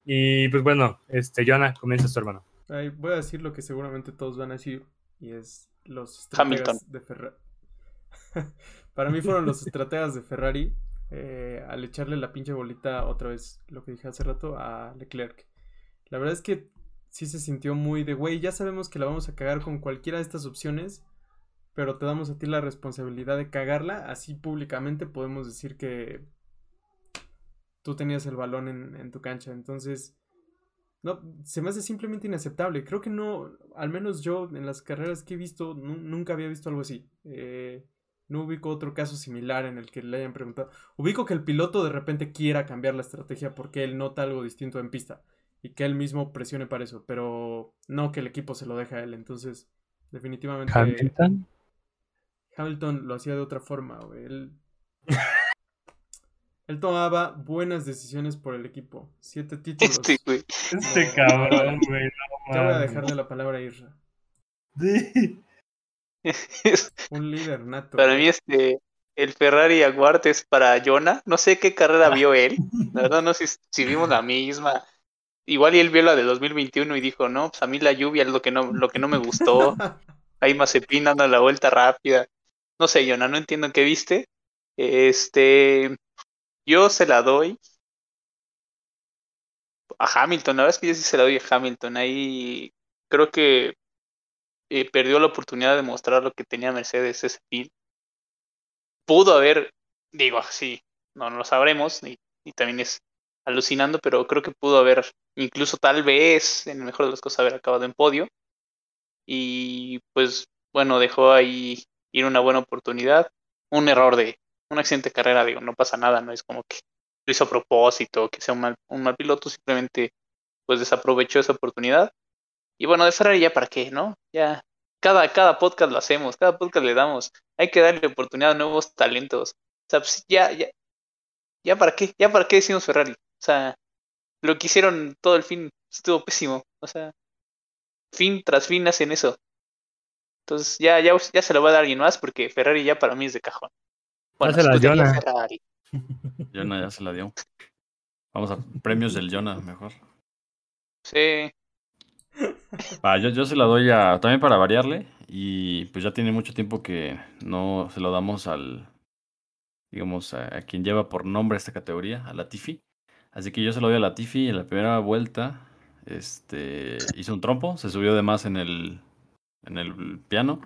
[SPEAKER 1] Y pues bueno, este, Jonah, comienza tu hermano.
[SPEAKER 4] Ay, voy a decir lo que seguramente todos van a decir, y es los
[SPEAKER 2] Hamilton.
[SPEAKER 4] estrategas de Ferrari. Para mí fueron los estrategas de Ferrari eh, al echarle la pinche bolita otra vez, lo que dije hace rato, a Leclerc. La verdad es que sí se sintió muy de, güey, ya sabemos que la vamos a cagar con cualquiera de estas opciones, pero te damos a ti la responsabilidad de cagarla, así públicamente podemos decir que tú tenías el balón en, en tu cancha. Entonces, no, se me hace simplemente inaceptable. Creo que no, al menos yo en las carreras que he visto, nu- nunca había visto algo así. Eh, no ubico otro caso similar en el que le hayan preguntado. Ubico que el piloto de repente quiera cambiar la estrategia porque él nota algo distinto en pista y que él mismo presione para eso, pero no que el equipo se lo deje a él. Entonces, definitivamente
[SPEAKER 1] Hamilton.
[SPEAKER 4] Hamilton lo hacía de otra forma, güey. Él, él tomaba buenas decisiones por el equipo. Siete títulos.
[SPEAKER 2] Este, güey.
[SPEAKER 1] Este
[SPEAKER 4] No,
[SPEAKER 1] cabrón, güey. No,
[SPEAKER 4] Ya voy a dejarle la palabra a Isra.
[SPEAKER 1] Sí.
[SPEAKER 4] Un líder nato.
[SPEAKER 2] Para mí, este, el Ferrari Aguard es para Jonah. No sé qué carrera vio él. La verdad, no sé si vimos la misma. Igual y él vio la de 2021 y dijo, no, pues a mí la lluvia es lo que no, lo que no me gustó. Ahí Mazepin dando la vuelta rápida. No sé, Jonah, no entiendo qué viste. Este, yo se la doy a Hamilton. La verdad es que yo sí se la doy a Hamilton. Ahí creo que eh, perdió la oportunidad de mostrar lo que tenía Mercedes ese fin. Pudo haber, digo así, no, no lo sabremos, y, y también es alucinando, pero creo que pudo haber, incluso tal vez, en el mejor de los casos, haber acabado en podio. Y pues, bueno, dejó ahí ir una buena oportunidad. Un error de una accidente de carrera, digo, no pasa nada, no es como que lo hizo a propósito, que sea un mal, un mal piloto, simplemente pues desaprovechó esa oportunidad. Y bueno, de Ferrari ya para qué, ¿no? Ya cada, cada podcast lo hacemos, cada podcast le damos. Hay que darle oportunidad a nuevos talentos. O sea, pues ya, ya, ya para qué, ya para qué decimos Ferrari. O sea, lo que hicieron todo el fin estuvo pésimo. O sea, fin tras fin hacen eso. Entonces ya, ya, ya se lo voy a dar alguien más porque Ferrari ya para mí es de cajón. Bueno,
[SPEAKER 1] Dásela a
[SPEAKER 2] escudería
[SPEAKER 1] Jonah.
[SPEAKER 2] Ferrari.
[SPEAKER 3] Jonah ya se la dio. Vamos a premios del Jonah, mejor.
[SPEAKER 2] Sí,
[SPEAKER 3] Ah, yo, yo se la doy a, también para variarle. Y pues ya tiene mucho tiempo que no se lo damos al, digamos, a, a quien lleva por nombre esta categoría, a Latifi. Así que yo se lo doy a Latifi en la primera vuelta. Este hizo un trompo, se subió de más en el, en el piano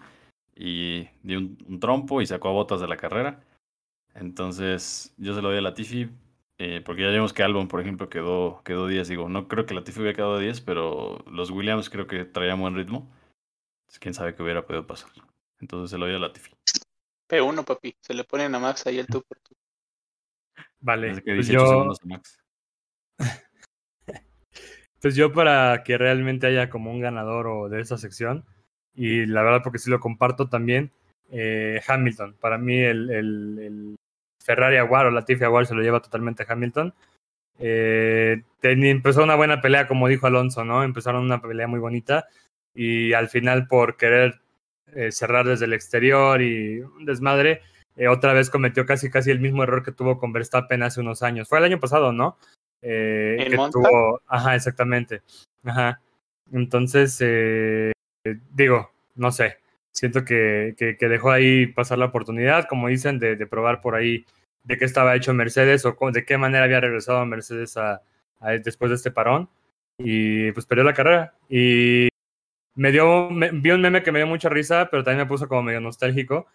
[SPEAKER 3] y dio un, un trompo y sacó a botas de la carrera. Entonces, yo se lo doy a Latifi eh, porque ya vimos que Albon, por ejemplo, quedó, quedó 10. Digo, no creo que Latifi hubiera quedado 10, pero los Williams creo que traían buen ritmo. Entonces, quién sabe qué hubiera podido pasar. Entonces se lo doy a Latifi.
[SPEAKER 2] P1, papi. Se le ponen a Max ahí el tú por tú.
[SPEAKER 1] Vale.
[SPEAKER 3] Desde que
[SPEAKER 1] Pues
[SPEAKER 3] 18
[SPEAKER 1] yo,
[SPEAKER 3] segundos a Max.
[SPEAKER 1] pues yo para que realmente haya como un ganador o de esa sección, y la verdad porque sí lo comparto también, eh, Hamilton. Para mí el, el- el Ferrari Award o Latifi Award se lo lleva totalmente a Hamilton. Eh, empezó una buena pelea, como dijo Alonso, ¿no? Empezaron una pelea muy bonita y al final por querer eh, cerrar desde el exterior y un desmadre, eh, otra vez cometió casi casi el mismo error que tuvo con Verstappen hace unos años. Fue el año pasado, ¿no? Eh,
[SPEAKER 2] ¿En
[SPEAKER 1] que tuvo, ajá, exactamente. Ajá. Entonces, digo, no sé, siento que, que, que dejó ahí pasar la oportunidad, como dicen, de, de probar por ahí de qué estaba hecho Mercedes o de qué manera había regresado Mercedes a, a- después de este parón. Y pues perdió la carrera. Y me dio, me- vi un meme que me dio mucha risa, pero también me puso como medio nostálgico.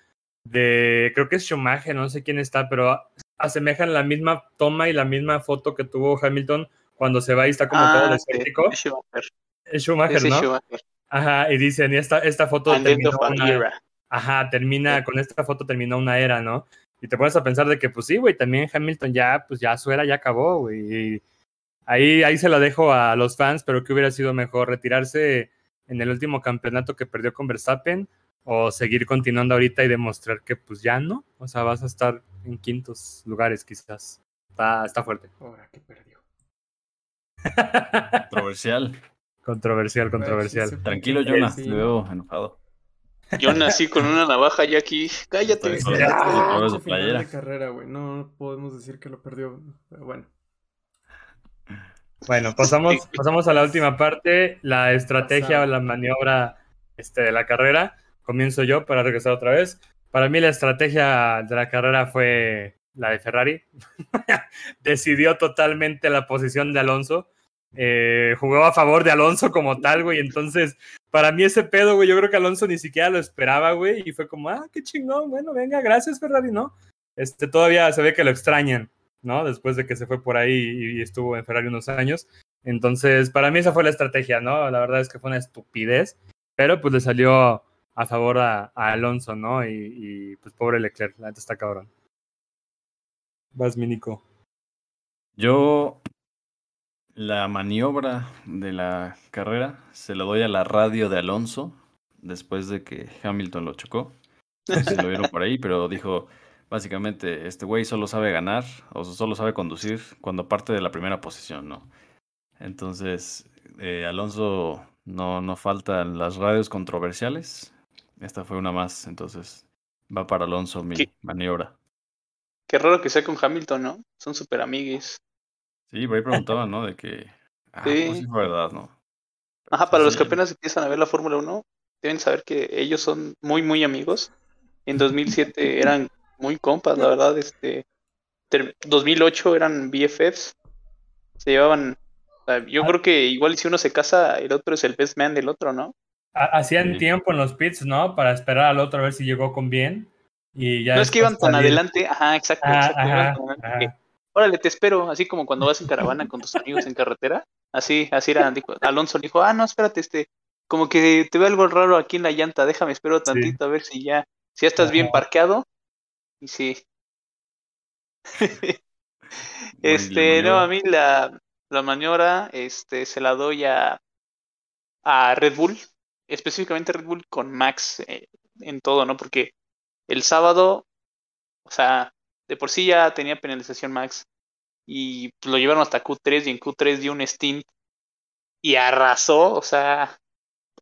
[SPEAKER 1] De, creo que es Schumacher, no sé quién está, pero asemejan la misma toma y la misma foto que tuvo Hamilton cuando se va y está como todo
[SPEAKER 2] Ah,
[SPEAKER 1] desértico.
[SPEAKER 2] de Schumacher.
[SPEAKER 1] Es Schumacher, ¿no?
[SPEAKER 2] Schumacher.
[SPEAKER 1] Ajá, y dicen, y esta, esta foto terminó una, ajá, termina, con esta foto terminó una era, ¿no? Y te pones a pensar de que, pues sí, güey, también Hamilton ya, pues ya su era ya acabó, güey. Y ahí, ahí se la dejo a los fans, pero que hubiera sido mejor retirarse en el último campeonato que perdió con Verstappen o seguir continuando ahorita y demostrar que pues ya no, o sea, vas a estar en quintos lugares quizás. Está, está fuerte.
[SPEAKER 4] Ahora que perdió.
[SPEAKER 3] Controversial.
[SPEAKER 1] Controversial, controversial.
[SPEAKER 3] Tranquilo, Jonas,
[SPEAKER 4] Sí.
[SPEAKER 3] te veo enojado.
[SPEAKER 2] Yo nací con una navaja ya aquí. Cállate.
[SPEAKER 3] Está bien.
[SPEAKER 4] Ya,
[SPEAKER 3] Ah, playera.
[SPEAKER 4] de carrera, güey. No, no podemos decir que lo perdió. Pero bueno.
[SPEAKER 1] Bueno, pasamos, pasamos a la última parte, la estrategia o la maniobra este, de la carrera. Comienzo yo para regresar otra vez. Para mí la estrategia de la carrera fue la de Ferrari. Decidió totalmente la posición de Alonso. Eh, jugó a favor de Alonso como tal, güey. Entonces, para mí ese pedo, güey, yo creo que Alonso ni siquiera lo esperaba, güey. Y fue como, ah, qué chingón, bueno, venga, gracias Ferrari, ¿no? Este, todavía se ve que lo extrañan. ¿no? Después de que se fue por ahí y estuvo en Ferrari unos años. Entonces, para mí esa fue la estrategia, ¿no? La verdad es que fue una estupidez, pero pues le salió a favor a, Alonso, ¿no? Y, pues pobre Leclerc, la neta está cabrón. Vas, mi Nico.
[SPEAKER 3] Yo la maniobra de la carrera se lo doy a la radio de Alonso después de que Hamilton lo chocó. Si lo vieron por ahí, pero dijo, básicamente, este güey solo sabe ganar o solo sabe conducir cuando parte de la primera posición, ¿no? Entonces, eh, Alonso no, no faltan las radios controversiales. Esta fue una más, entonces va para Alonso mi
[SPEAKER 2] ¿Qué?
[SPEAKER 3] maniobra.
[SPEAKER 2] Qué raro que sea con Hamilton, ¿no? Son súper amigues.
[SPEAKER 3] Sí, por ahí preguntaban, ¿no? De que, ah,
[SPEAKER 2] Sí.
[SPEAKER 3] pues sí fue verdad, ¿no?
[SPEAKER 2] Ajá, para los que apenas empiezan a ver la Fórmula 1, deben saber que ellos son muy, muy amigos. En 2007 eran muy compas, la verdad. Este, ter- 2008 eran BFFs. Se llevaban. o sea, yo
[SPEAKER 1] Ah.
[SPEAKER 2] creo que igual si uno se casa, el otro es el best man del otro, ¿no?
[SPEAKER 1] Ha- Hacían
[SPEAKER 3] Sí.
[SPEAKER 1] tiempo en los pits, ¿no? Para esperar al otro a ver si llegó con bien. Y ya
[SPEAKER 2] no es que iban tan adelante. Ajá, exacto.
[SPEAKER 1] Ah,
[SPEAKER 2] exacto, iban
[SPEAKER 1] ajá,
[SPEAKER 2] tan adelante Órale, te espero. Así como cuando vas en caravana con tus amigos en carretera. Así, así era. Dijo, Alonso le dijo, ah, no, espérate, este, como que te veo algo raro aquí en la llanta, déjame, espero tantito a ver si ya, si ya estás bien parqueado. Y sí. Este, no, a mí la, la maniobra, este, se la doy a, a Red Bull, específicamente Red Bull con Max eh, en todo, ¿no? Porque el sábado, o sea, de por sí ya tenía penalización Max y pues, lo llevaron hasta Q3 y en Q3 dio un stint y arrasó, o sea,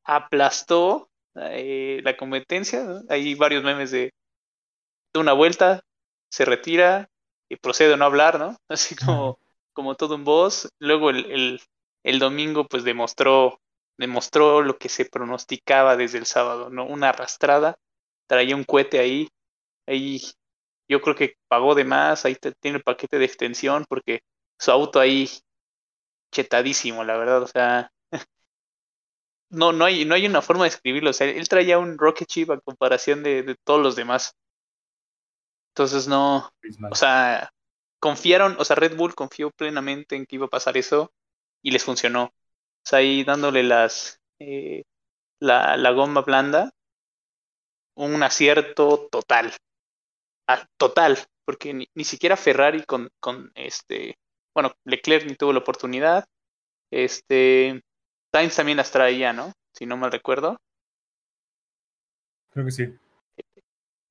[SPEAKER 2] aplastó eh, la competencia. ¿no? Hay varios memes de, de una vuelta, se retira y procede a no hablar, ¿no? Así como, como todo un boss. Luego el, el, el domingo pues demostró, demostró lo que se pronosticaba desde el sábado, ¿no? Una arrastrada, traía un cohete ahí, ahí yo creo que pagó de más, ahí te- tiene el paquete de extensión porque su auto ahí chetadísimo, la verdad, o sea, no, no hay, no hay una forma de escribirlo, o sea, él traía un rocket ship a comparación de, de todos los demás. Entonces no, o sea, confiaron, o sea, Red Bull confió plenamente en que iba a pasar eso y les funcionó. O sea, ahí dándole las eh, la, la goma blanda, un acierto total. Total, porque ni, ni siquiera Ferrari con, con este, bueno, Leclerc ni tuvo la oportunidad. Este, Sainz también las traía, ¿no? Si no mal recuerdo.
[SPEAKER 1] Creo que sí.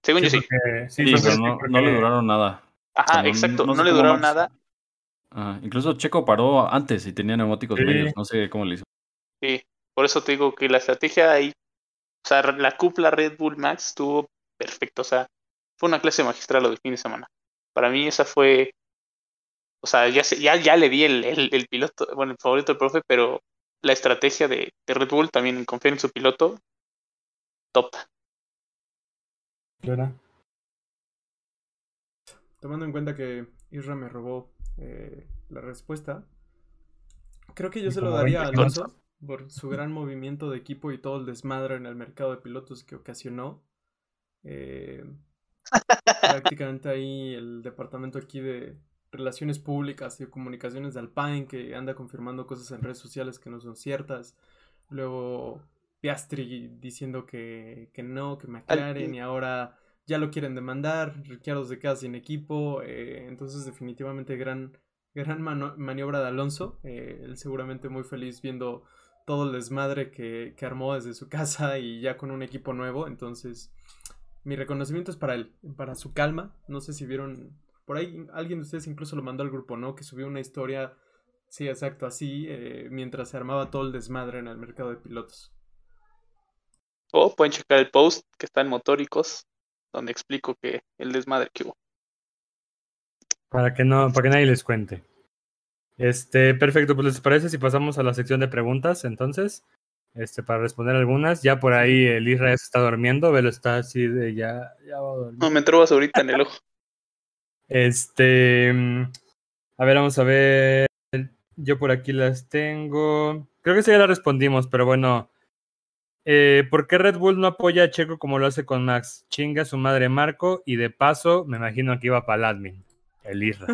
[SPEAKER 2] Según yo sí.
[SPEAKER 1] porque- sí,
[SPEAKER 3] Sí, pero
[SPEAKER 1] porque-
[SPEAKER 3] no, no le duraron nada.
[SPEAKER 2] Ajá, exacto,
[SPEAKER 3] no
[SPEAKER 2] no,
[SPEAKER 3] sé
[SPEAKER 2] le duraron
[SPEAKER 3] Max-
[SPEAKER 2] nada.
[SPEAKER 3] Ajá, Incluso Checo paró antes y tenía neumáticos
[SPEAKER 1] Sí.
[SPEAKER 3] medios. No sé cómo le hizo.
[SPEAKER 2] Sí, por eso te digo que la estrategia ahí, o sea, la cupla Red Bull Max estuvo perfecto, o sea, fue una clase magistral lo del fin de semana. Para mí esa fue, o sea, ya, ya, ya le di el, el, el piloto, bueno, el favorito del profe, pero la estrategia de, de Red Bull también en confiar en su piloto, top.
[SPEAKER 1] ¿verdad?
[SPEAKER 4] Tomando en cuenta que Isra me robó eh, la respuesta, creo que yo se lo daría a
[SPEAKER 1] 20
[SPEAKER 4] Alonso por su gran movimiento de equipo y todo el desmadre en el mercado de pilotos que ocasionó. Eh, prácticamente ahí el departamento aquí de relaciones públicas y comunicaciones de Alpine que anda confirmando cosas en redes sociales que no son ciertas. Luego Piastri diciendo que, que no, que McLaren y ahora ya lo quieren demandar. Ricciardo se queda sin equipo. eh, entonces definitivamente gran, gran maniobra de Alonso. eh, él seguramente muy feliz viendo todo el desmadre que, que armó desde su casa y ya con un equipo nuevo. Entonces mi reconocimiento es para él, para su calma. No sé si vieron, por ahí alguien de ustedes incluso lo mandó al grupo, ¿no? Que subió una historia Sí, exacto, así eh, mientras se armaba todo el desmadre en el mercado de pilotos.
[SPEAKER 2] O pueden checar el post que está en Motóricos, donde explico que el desmadre que hubo.
[SPEAKER 1] Para que no, para que nadie les cuente. Este, perfecto, pues les parece si pasamos a la sección de preguntas, entonces, este, para responder algunas. Ya por ahí el Israel se está durmiendo, Velo está así de ya, ya va a dormir.
[SPEAKER 2] No, me entró ahorita en el ojo.
[SPEAKER 1] Este, mm, a ver, vamos a ver. Yo por aquí las tengo. Creo que sí ya la respondimos, pero bueno. Eh, ¿Por qué Red Bull no apoya a Checo como lo hace con Max? Chinga su madre Marco y de paso me imagino que iba para el admin, el Isra.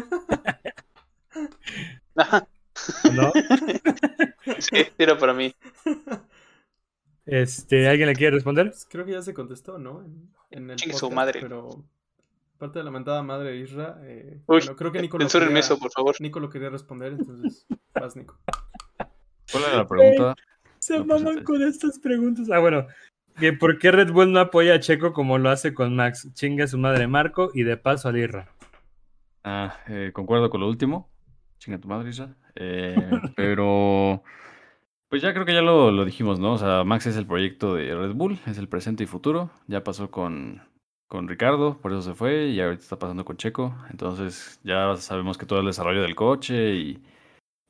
[SPEAKER 1] ¿No?
[SPEAKER 2] sí, era para mí.
[SPEAKER 1] Este, ¿alguien le quiere responder?
[SPEAKER 4] Pues creo que ya se contestó, ¿no? En, en el
[SPEAKER 2] su madre.
[SPEAKER 4] Pero aparte de la mentada madre de Isra, eh,
[SPEAKER 2] Uy,
[SPEAKER 4] bueno, creo que Nico lo, quería,
[SPEAKER 2] eso, por favor.
[SPEAKER 4] Nico lo quería responder, entonces vas, Nico.
[SPEAKER 3] ¿Cuál era la pregunta?
[SPEAKER 1] Se
[SPEAKER 3] No, pues,
[SPEAKER 1] maman
[SPEAKER 3] este-
[SPEAKER 1] con estas preguntas. Ah, bueno. que ¿Por qué Red Bull no apoya a Checo como lo hace con Max? Chinga su madre Marco y de paso al Irra.
[SPEAKER 3] Ah, eh, concuerdo con lo último. Chinga tu madre, Isa. Eh, pero, pues ya creo que ya lo, lo dijimos, ¿no? O sea, Max es el proyecto de Red Bull, es el presente y futuro. Ya pasó con, con Ricardo, por eso se fue, y ahorita está pasando con Checo. Entonces ya sabemos que todo el desarrollo del coche y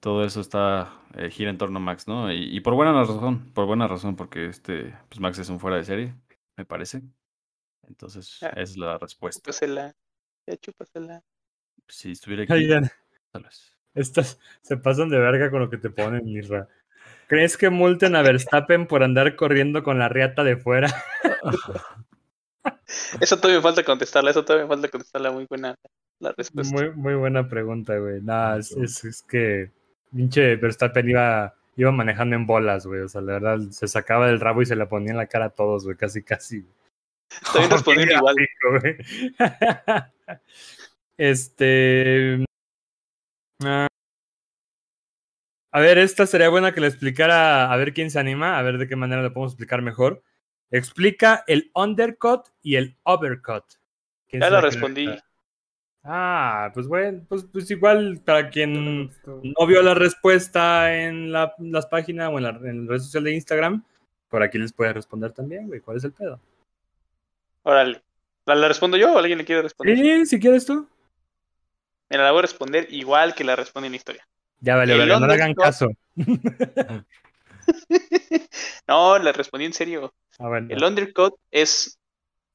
[SPEAKER 3] todo eso está eh, gira en torno a Max, ¿no? Y, y por buena razón, por buena razón, porque este, pues Max es un fuera de serie, me parece. Entonces,
[SPEAKER 2] Ah.
[SPEAKER 3] esa es la respuesta.
[SPEAKER 2] Chúpasela. Ya chúpasela.
[SPEAKER 3] Si estuviera aquí,
[SPEAKER 1] Oigan,
[SPEAKER 3] tal vez.
[SPEAKER 1] Estas se pasan de verga con lo que te ponen, Irra. ¿Crees que multen a Verstappen por andar corriendo con la riata de fuera?
[SPEAKER 2] Eso todavía me falta contestarla, eso todavía me falta contestarla. Muy buena la respuesta.
[SPEAKER 1] Muy, muy buena pregunta, güey. Nada, es, es- es que pinche Verstappen iba, iba manejando en bolas, güey. O sea, la verdad, se sacaba del rabo y se le ponía en la cara a todos, güey. Casi, casi.
[SPEAKER 2] También respondieron igual.
[SPEAKER 1] gráfico, güey. este. Ah, a ver, esta sería buena que le explicara, a ver quién se anima, a ver de qué manera le podemos explicar mejor. Explica el undercut y el overcut. ¿Quién
[SPEAKER 2] Ya la respondí.
[SPEAKER 1] Ah, pues bueno, pues, pues igual para quien no vio la respuesta en la, las páginas o en la, en la red social de Instagram, por aquí les puede responder también, güey. ¿Cuál es el pedo?
[SPEAKER 2] Órale. ¿La, la respondo yo o alguien le quiere responder?
[SPEAKER 1] Sí, si quieres tú.
[SPEAKER 2] Mira, la voy a responder igual que la respondí en la historia.
[SPEAKER 1] Ya vale, verga, no le hagan caso.
[SPEAKER 2] no, la respondí en serio.
[SPEAKER 1] Ah, bueno.
[SPEAKER 2] El undercut es,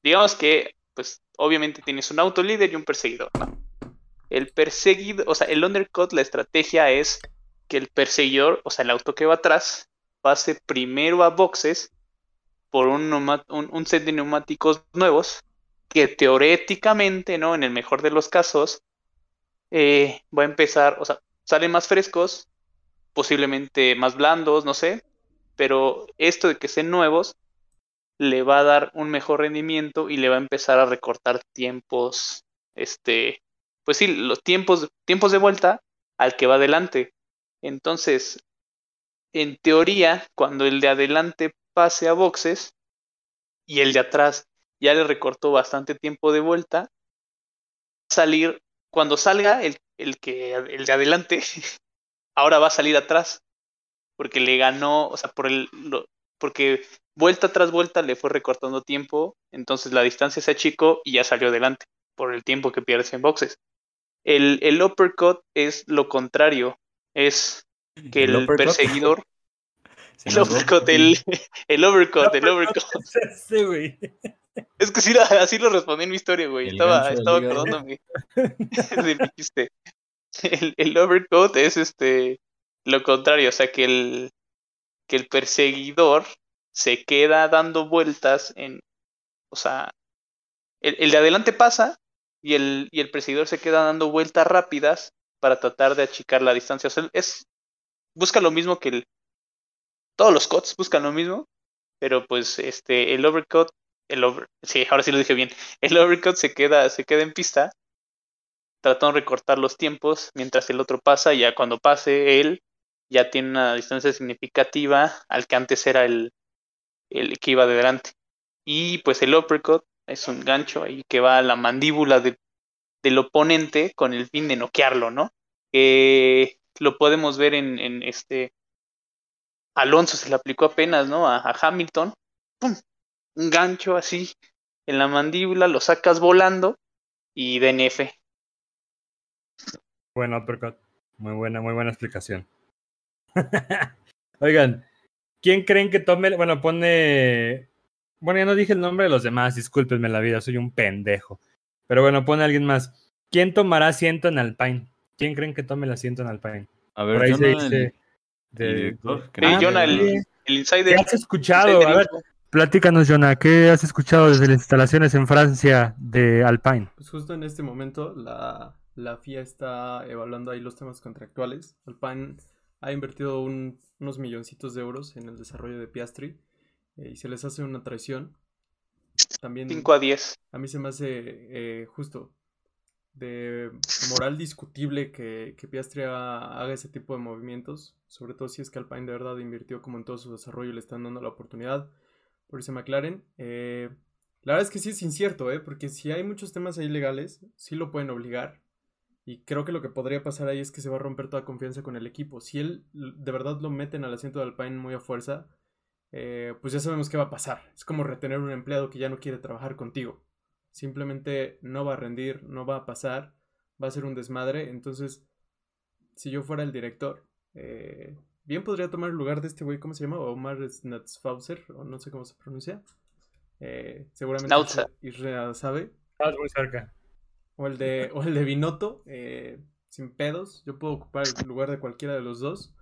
[SPEAKER 2] digamos que, pues, obviamente tienes un auto líder y un perseguidor, ¿no? El perseguidor, o sea, el undercut, la estrategia es que el perseguidor, o sea, el auto que va atrás, pase primero a boxes por un, un set de neumáticos nuevos que teoréticamente, ¿no? En el mejor de los casos, eh, va a empezar, o sea, salen más frescos, posiblemente más blandos, no sé, pero esto de que sean nuevos le va a dar un mejor rendimiento y le va a empezar a recortar tiempos, este, pues sí, los tiempos, tiempos de vuelta al que va adelante. Entonces, en teoría, cuando el de adelante pase a boxes y el de atrás ya le recortó bastante tiempo de vuelta, salir, cuando salga el, el que, el de adelante, ahora va a salir atrás, porque le ganó, o sea, por el, lo- porque vuelta tras vuelta le fue recortando tiempo, entonces la distancia se achicó y ya salió adelante por el tiempo que pierdes en boxes. El, el uppercut es lo contrario, es que el, perseguidor, el uppercut, el, el overcut, el overcut.
[SPEAKER 1] Sí, güey.
[SPEAKER 2] Es que sí, así lo respondí en mi historia, güey.
[SPEAKER 3] El
[SPEAKER 2] Estaba, estaba acordándome de mi chiste. El, el overcut es este lo contrario, o sea que el que el perseguidor se queda dando vueltas en, o sea, el, el de adelante pasa y el, y el perseguidor se queda dando vueltas rápidas para tratar de achicar la distancia. O sea, es busca lo mismo que el todos los cuts buscan lo mismo, pero pues este el overcut, el over, sí, ahora sí lo dije bien. El overcut se queda se queda en pista tratando de recortar los tiempos mientras el otro pasa, ya cuando pase él ya tiene una distancia significativa al que antes era el, el que iba de delante. Y pues el uppercut es un gancho ahí que va a la mandíbula de- del oponente con el fin de noquearlo, ¿no? Lo podemos ver en, en este Alonso se le aplicó apenas, ¿no? A, a Hamilton, ¡pum! Un gancho así en la mandíbula, lo sacas volando y DNF.
[SPEAKER 5] Bueno, uppercut. Muy buena, muy buena explicación. Oigan, ¿quién creen que tome? Bueno, pone. Bueno, ya no dije el nombre de los demás, discúlpenme la vida, soy un pendejo. Pero bueno, pone alguien más. ¿Quién tomará asiento en Alpine? ¿Quién creen que tome el asiento en Alpine?
[SPEAKER 3] A
[SPEAKER 5] Por
[SPEAKER 3] ver,
[SPEAKER 5] ahí se
[SPEAKER 3] Jonah, el-
[SPEAKER 5] dice.
[SPEAKER 3] el
[SPEAKER 5] de-
[SPEAKER 3] director,
[SPEAKER 2] el, el insider.
[SPEAKER 5] ¿Qué has escuchado?
[SPEAKER 2] insider
[SPEAKER 5] A ver. Platícanos, Jonah, ¿qué has escuchado desde las instalaciones en Francia de Alpine?
[SPEAKER 4] Pues justo en este momento la, la FIA está evaluando ahí los temas contractuales. Alpine ha invertido un- unos milloncitos de euros en el desarrollo de Piastri eh, y se les hace una traición. También
[SPEAKER 2] 5 a 10.
[SPEAKER 4] a mí se me hace eh, justo de moral discutible que, que Piastri haga, haga ese tipo de movimientos, sobre todo si es que Alpine de verdad invirtió como en todo su desarrollo y le están dando la oportunidad por ese McLaren. Eh, la verdad es que sí es incierto, ¿eh? porque si hay muchos temas ahí legales, sí lo pueden obligar. Y creo que lo que podría pasar ahí es que se va a romper toda confianza con el equipo. Si él de verdad lo meten al asiento de Alpine muy a fuerza, eh, pues ya sabemos qué va a pasar. Es como retener un empleado que ya no quiere trabajar contigo. Simplemente no va a rendir, no va a pasar, va a ser un desmadre. Entonces, si yo fuera el director, eh, bien podría tomar el lugar de este güey, ¿cómo se llama? Omar Snatzfauser, o no sé cómo se pronuncia. Eh, seguramente. Israel sabe.
[SPEAKER 5] Estás muy cerca.
[SPEAKER 4] O el de, o el de Binotto, eh, sin pedos. Yo puedo ocupar el lugar de cualquiera de los dos.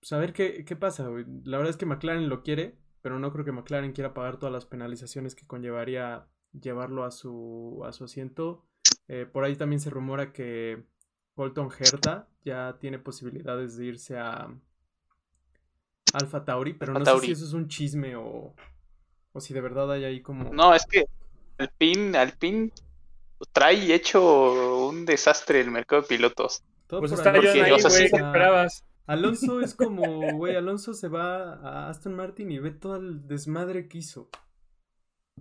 [SPEAKER 4] Pues a ver qué, qué pasa, güey. La verdad es que McLaren lo quiere, pero no creo que McLaren quiera pagar todas las penalizaciones que conllevaría llevarlo a su, a su asiento. Eh, por ahí también se rumora que Colton Herta ya tiene posibilidades de irse a Alfa Tauri, pero no sé si eso es un chisme o, o si de verdad hay ahí como...
[SPEAKER 2] No, es que Alpine, Alpine trae hecho un desastre el mercado de pilotos.
[SPEAKER 4] Todo
[SPEAKER 5] Pues
[SPEAKER 4] por
[SPEAKER 5] está ahí,
[SPEAKER 2] sea,
[SPEAKER 5] güey,
[SPEAKER 2] sí-
[SPEAKER 5] ¿qué esperabas?
[SPEAKER 4] Alonso es como, güey, Alonso se va a Aston Martin y ve todo el desmadre que hizo.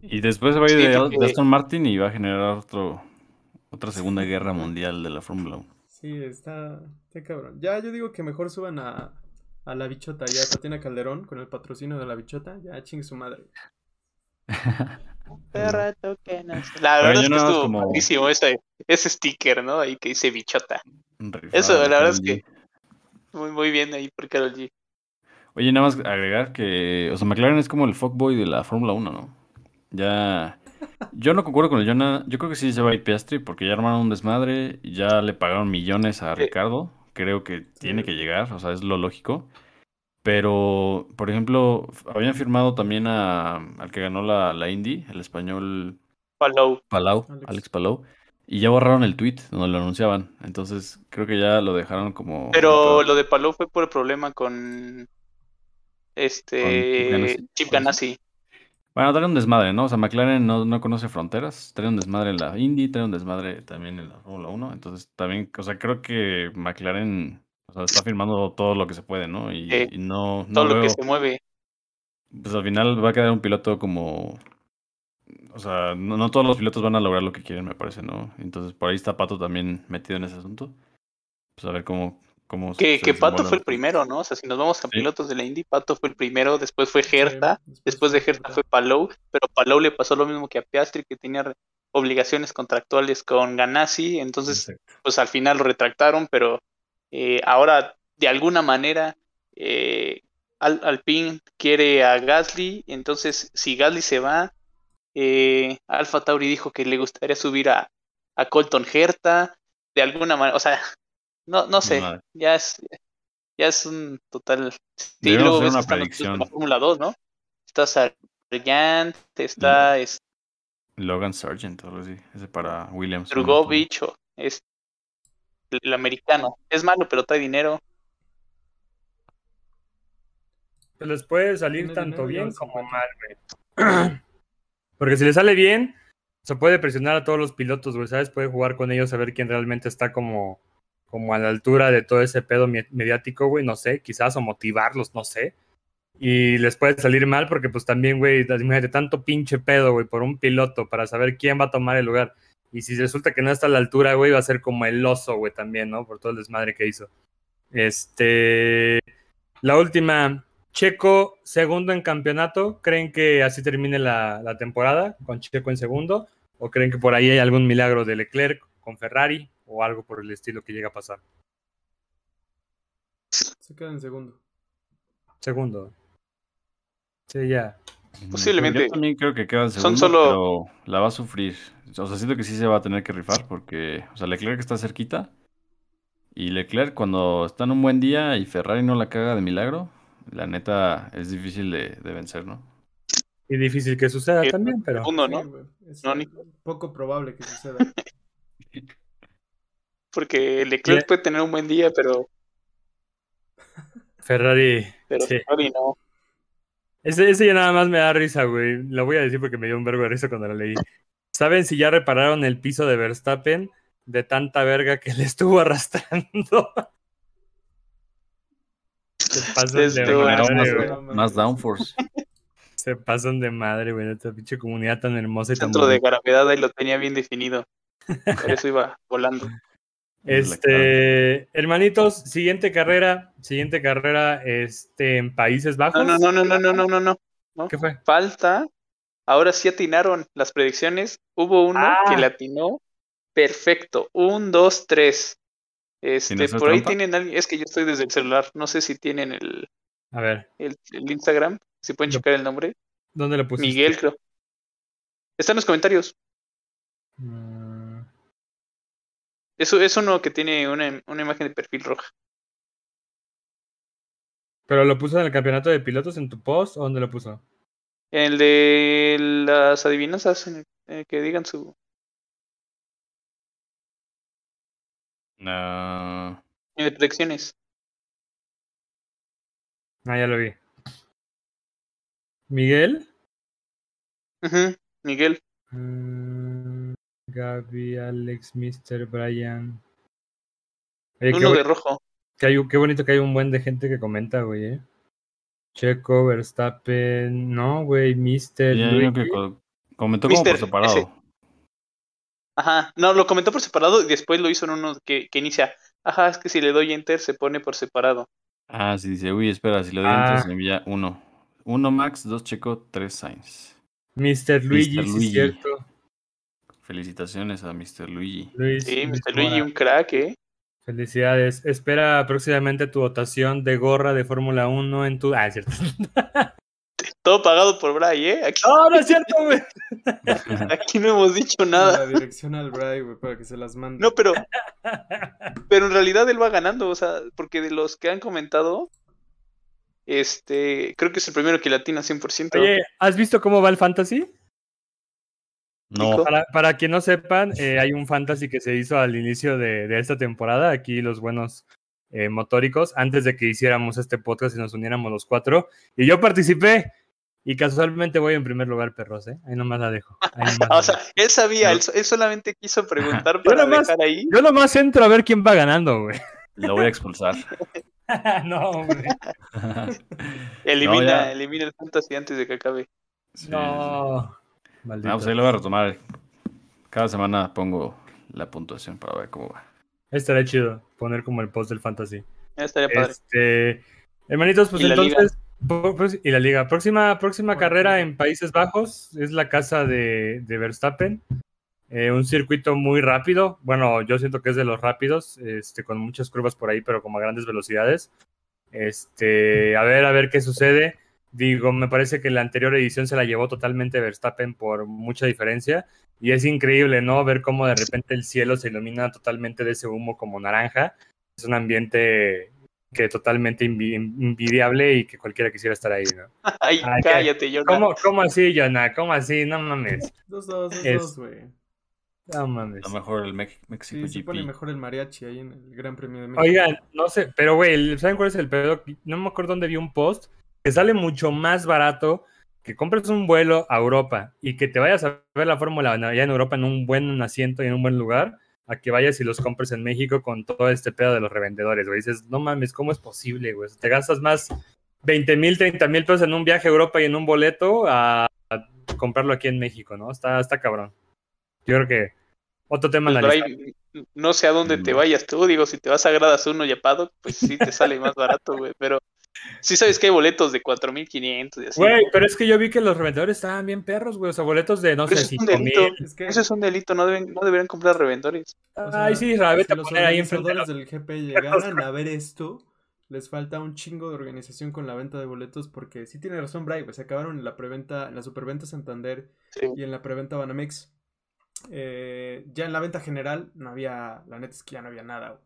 [SPEAKER 3] Y después se va a ir
[SPEAKER 2] Sí,
[SPEAKER 3] de,
[SPEAKER 2] porque-
[SPEAKER 3] de Aston Martin y va a generar otro, otra segunda guerra mundial de la Fórmula 1.
[SPEAKER 4] Sí, está, está cabrón. Ya yo digo que mejor suban a, a la bichota, ya Tatiana Calderón con el patrocinio de la bichota, ya chingue su madre.
[SPEAKER 2] Perrato que nace. La verdad es que estuvo
[SPEAKER 3] como-
[SPEAKER 2] padrísimo ese, ese sticker, ¿no? Ahí que dice bichota. Eso, la verdad es que muy, muy bien ahí por Carol G.
[SPEAKER 3] Oye, nada más agregar que, o sea, McLaren es como el fuckboy de la Fórmula 1, ¿no? Ya, yo no concuerdo con el Jonah, yo creo que sí se va a ir Piastri porque ya armaron un desmadre, ya le pagaron millones a. Ricardo, creo que tiene que llegar, o sea, es lo lógico. Pero, por ejemplo, habían firmado también a, al que ganó la, la Indy, el español
[SPEAKER 2] Follow.
[SPEAKER 3] Palau,
[SPEAKER 4] Alex.
[SPEAKER 3] Alex Palau, y ya borraron el tweet donde lo anunciaban. Entonces, creo que ya lo dejaron como...
[SPEAKER 2] Pero lo de Palou fue por el problema con este
[SPEAKER 3] Con Ganassi,
[SPEAKER 2] Chip. Ganassi.
[SPEAKER 3] Bueno, trae un desmadre, ¿no? O sea, McLaren no, no conoce fronteras, trae un desmadre en la Indy, trae un desmadre también en la Fórmula 1, entonces también, o sea, creo que McLaren, o sea, está firmando todo lo que se puede, ¿no? Y, no, no
[SPEAKER 2] Todo lo que se mueve.
[SPEAKER 3] pues al final va a quedar un piloto como, o sea, no, no todos los pilotos van a lograr lo que quieren, me parece, ¿no? Entonces, por ahí está Pato también metido en ese asunto, pues a ver cómo,
[SPEAKER 2] Que, que Pato fue el primero, ¿no? O sea, si nos vamos a
[SPEAKER 3] Sí.
[SPEAKER 2] pilotos de la Indy, Pato fue el primero, después fue Herta,
[SPEAKER 4] Sí,
[SPEAKER 2] después de
[SPEAKER 4] fue
[SPEAKER 2] Herta fue Palou, pero Palou le pasó lo mismo que a Piastri, que tenía obligaciones contractuales con Ganassi, entonces
[SPEAKER 3] Exacto.
[SPEAKER 2] pues al final lo retractaron, pero eh, ahora de alguna manera eh, Al- Alpine quiere a Gasly, entonces si Gasly se va, eh, Alfa Tauri dijo que le gustaría subir a, a Colton Herta, de alguna manera, o sea, no, no sé,
[SPEAKER 3] Madre.
[SPEAKER 2] ya es, ya es un total... Sí, luego ves
[SPEAKER 3] una predicción.
[SPEAKER 2] la Fórmula 2, ¿no? Está Sargent, está es
[SPEAKER 3] Logan Sargent, o algo así, ese para Williams.
[SPEAKER 2] Drugovich, o es el, el americano. Es malo, pero trae dinero.
[SPEAKER 5] Pues les puede salir tanto bien como mal, güey. Porque si le sale bien, se puede presionar a todos los pilotos, güey, ¿sabes? Puede jugar con ellos a ver quién realmente está como, como a la altura de todo ese pedo mediático, güey, no sé, quizás, o motivarlos, no sé. Y les puede salir mal porque pues también, güey, imagínate tanto pinche pedo, güey, por un piloto para saber quién va a tomar el lugar.
[SPEAKER 1] Y si resulta que no está a la altura, güey, va a ser como el oso, güey, también, ¿no? Por todo el desmadre que hizo. Este. La última. Checo, segundo en campeonato. ¿Creen que así termine la, la temporada con Checo en segundo? ¿O creen que por ahí hay algún milagro de Leclerc con Ferrari o algo por el estilo que llega a pasar?
[SPEAKER 4] Se queda en segundo.
[SPEAKER 1] Segundo. Sí, ya.
[SPEAKER 2] Posiblemente.
[SPEAKER 3] Yo también creo que queda en
[SPEAKER 2] Son
[SPEAKER 3] segundo,
[SPEAKER 2] solo-
[SPEAKER 3] pero la va a sufrir. O sea, siento que sí se va a tener que rifar porque, o sea, Leclerc está cerquita y Leclerc cuando está en un buen día y Ferrari no la caga de milagro, la neta es difícil de, de vencer, ¿no?
[SPEAKER 1] Y difícil que suceda
[SPEAKER 2] Sí,
[SPEAKER 1] también, pero.
[SPEAKER 2] Segundo, ¿no?
[SPEAKER 4] Es
[SPEAKER 2] No, Nico.
[SPEAKER 4] poco probable que suceda.
[SPEAKER 2] Porque Leclerc
[SPEAKER 1] Ya.
[SPEAKER 2] puede tener un buen día, pero,
[SPEAKER 1] Ferrari.
[SPEAKER 2] pero
[SPEAKER 1] sí.
[SPEAKER 2] Ferrari no.
[SPEAKER 1] Ese, ese ya nada más me da risa, güey. Lo voy a decir porque me dio un vergo de risa cuando lo leí. ¿Saben si ya repararon el piso de Verstappen de tanta verga que le estuvo arrastrando? Se pasan de madre, güey.
[SPEAKER 3] Más downforce.
[SPEAKER 1] Se pasan de madre, güey. Esta pinche comunidad tan hermosa y tan
[SPEAKER 2] Centro de gravedad ahí lo tenía bien definido. Por eso iba volando.
[SPEAKER 1] Este, hermanitos, siguiente carrera, siguiente carrera este, en Países Bajos.
[SPEAKER 2] No, no, no, no, no, no, no, no. no.
[SPEAKER 1] ¿Qué fue?
[SPEAKER 2] Falta. Ahora sí atinaron las predicciones. Hubo uno
[SPEAKER 1] ah.
[SPEAKER 2] que le atinó. Perfecto. Un, dos, tres. Este, por ahí tienen alguien. Es que yo estoy desde el celular. No sé si tienen el.
[SPEAKER 1] A ver.
[SPEAKER 2] El, el Instagram. Si pueden checar el nombre.
[SPEAKER 1] ¿Dónde lo pusiste?
[SPEAKER 2] Miguel, creo. Está en los comentarios.
[SPEAKER 1] Mm.
[SPEAKER 2] Eso es uno que tiene una, una imagen de perfil roja.
[SPEAKER 1] ¿Pero lo puso en el campeonato de pilotos en tu post o dónde lo puso?
[SPEAKER 2] El de las adivinanzas, en el- que digan su.
[SPEAKER 3] Ah,
[SPEAKER 2] el de predicciones.
[SPEAKER 1] Ah, ya lo vi. ¿Miguel?
[SPEAKER 2] Miguel.
[SPEAKER 1] Mm, Gaby, Alex, Mr. Brian. Oye,
[SPEAKER 2] Uno de rojo.
[SPEAKER 1] que hay, qué bonito que hay un buen de gente que comenta, güey, eh. Checo, Verstappen, no, güey, Mr.
[SPEAKER 3] y hay uno que
[SPEAKER 1] Luigi.
[SPEAKER 3] co- comentó como por
[SPEAKER 2] Mister,
[SPEAKER 3] separado.
[SPEAKER 2] ese. Ajá. No, lo comentó por separado y después lo hizo en uno que, que inicia. Ajá, es que si le doy enter se pone por separado.
[SPEAKER 3] Ah, sí, dice, uy, espera, si le doy
[SPEAKER 1] Ah.
[SPEAKER 3] entonces me envía uno. Uno Max, dos Checo, tres Sainz.
[SPEAKER 1] Mr. Luigi, sí,
[SPEAKER 3] Luigi.
[SPEAKER 1] cierto.
[SPEAKER 3] Felicitaciones a Mr. Luigi.
[SPEAKER 1] Luis,
[SPEAKER 2] Sí,
[SPEAKER 1] Luis
[SPEAKER 2] Mr. Luigi, un crack, ¿eh?
[SPEAKER 1] Felicidades. Espera próximamente tu votación de gorra de Fórmula 1 en tu. Ah, es cierto.
[SPEAKER 2] Todo pagado por Bray, ¿eh? Aquí,
[SPEAKER 1] No, no es cierto, güey.
[SPEAKER 2] aquí no hemos dicho nada.
[SPEAKER 4] La dirección al Bray, güey, para que se las mande.
[SPEAKER 2] No, pero, pero en realidad él va ganando, o sea, porque de los que han comentado, este, creo que es el primero que latina 100%.
[SPEAKER 1] Oye, ¿has visto cómo va el fantasy?
[SPEAKER 3] No.
[SPEAKER 1] Para, para quien no sepan, eh, hay un fantasy que se hizo al inicio de, de esta temporada. Aquí los buenos eh, motóricos, antes de que hiciéramos este podcast y nos uniéramos los cuatro. Y yo participé. Y casualmente voy en primer lugar, perros, ¿eh? Ahí nomás la dejo. Ahí nomás la
[SPEAKER 2] O sea,
[SPEAKER 1] dejo.
[SPEAKER 2] él sabía,
[SPEAKER 3] No.
[SPEAKER 2] él, so- él solamente quiso preguntar para
[SPEAKER 1] nomás-
[SPEAKER 2] dejar ahí.
[SPEAKER 1] Yo nomás entro a ver quién va ganando, güey.
[SPEAKER 3] lo voy a expulsar.
[SPEAKER 1] no, hombre.
[SPEAKER 2] Elimina, elimina el fantasy antes de que acabe.
[SPEAKER 3] Sí, sí, sí.
[SPEAKER 1] No. Maldito.
[SPEAKER 3] Ah, pues ahí lo voy a retomar. Cada semana pongo la puntuación para ver cómo va.
[SPEAKER 1] Estaría chido poner como el post del fantasy.
[SPEAKER 2] Estaría padre.
[SPEAKER 1] Este, hermanitos, pues
[SPEAKER 2] Y la
[SPEAKER 1] entonces. pues, y la liga. Próxima, próxima carrera en Países Bajos es la casa de, de Verstappen. Eh, un circuito muy rápido. Bueno, yo siento que es de los rápidos, este, con muchas curvas por ahí, pero como a grandes velocidades. Este, a ver, a ver qué sucede. Digo, me parece que la anterior edición se la llevó totalmente Verstappen por mucha diferencia. Y es increíble, ¿no? Ver cómo de repente el cielo se ilumina totalmente de ese humo como naranja. Es un ambiente que totalmente envi- envidiable y que cualquiera quisiera estar ahí, ¿no?
[SPEAKER 2] Ay,
[SPEAKER 1] Ay,
[SPEAKER 2] cállate, Jordan.
[SPEAKER 1] ¿Cómo, cómo así, Jonah? ¿Cómo así? No mames.
[SPEAKER 4] Dos, dos, dos,
[SPEAKER 1] Es-
[SPEAKER 4] dos, güey.
[SPEAKER 1] No mames.
[SPEAKER 3] A lo mejor el Mex- México
[SPEAKER 4] Sí, se
[SPEAKER 3] GP.
[SPEAKER 4] pone mejor el mariachi ahí en el Gran Premio de México.
[SPEAKER 1] Oigan, no sé, pero güey, ¿saben cuál es el pedo? No me acuerdo dónde vi un post que sale mucho más barato que compres un vuelo a Europa y que te vayas a ver la Fórmula allá en Europa en un buen asiento y en un buen lugar, a que vayas y los compres en México con todo este pedo de los revendedores, güey. Dices, no mames, ¿cómo es posible, güey? Te gastas más 20 mil, 30 mil pesos en un viaje a Europa y en un boleto a, a comprarlo aquí en México, ¿no? Está, está cabrón. Yo creo que Otro tema
[SPEAKER 2] Pues,
[SPEAKER 1] analizar.
[SPEAKER 2] Bray, no sé a dónde te vayas tú, digo, si te vas a Gradas 1 y a Paddock, pues sí te sale más barato, güey, pero sí sabes que hay boletos de 4500 y así.
[SPEAKER 1] Güey, pero es que yo vi que los revendedores estaban bien perros, güey. O sea, boletos de, no
[SPEAKER 2] Pero
[SPEAKER 1] sé,
[SPEAKER 2] eso es un
[SPEAKER 1] 5 mil.
[SPEAKER 2] delito.
[SPEAKER 4] Es que
[SPEAKER 2] Eso es un delito, no deben, no deberían comprar revendedores.
[SPEAKER 4] o sea,
[SPEAKER 1] Ay, sí, la vete
[SPEAKER 4] si
[SPEAKER 1] a
[SPEAKER 4] los
[SPEAKER 1] poner ahí enfrente. los-
[SPEAKER 4] del GP llegaran a ver esto, les falta un chingo de organización con la venta de boletos porque sí tiene razón Bray, pues se acabaron en la preventa, en la superventa Santander
[SPEAKER 2] Sí.
[SPEAKER 4] y en la preventa Banamex. Eh, ya en la venta general no había, la neta es que ya no había nada. güey.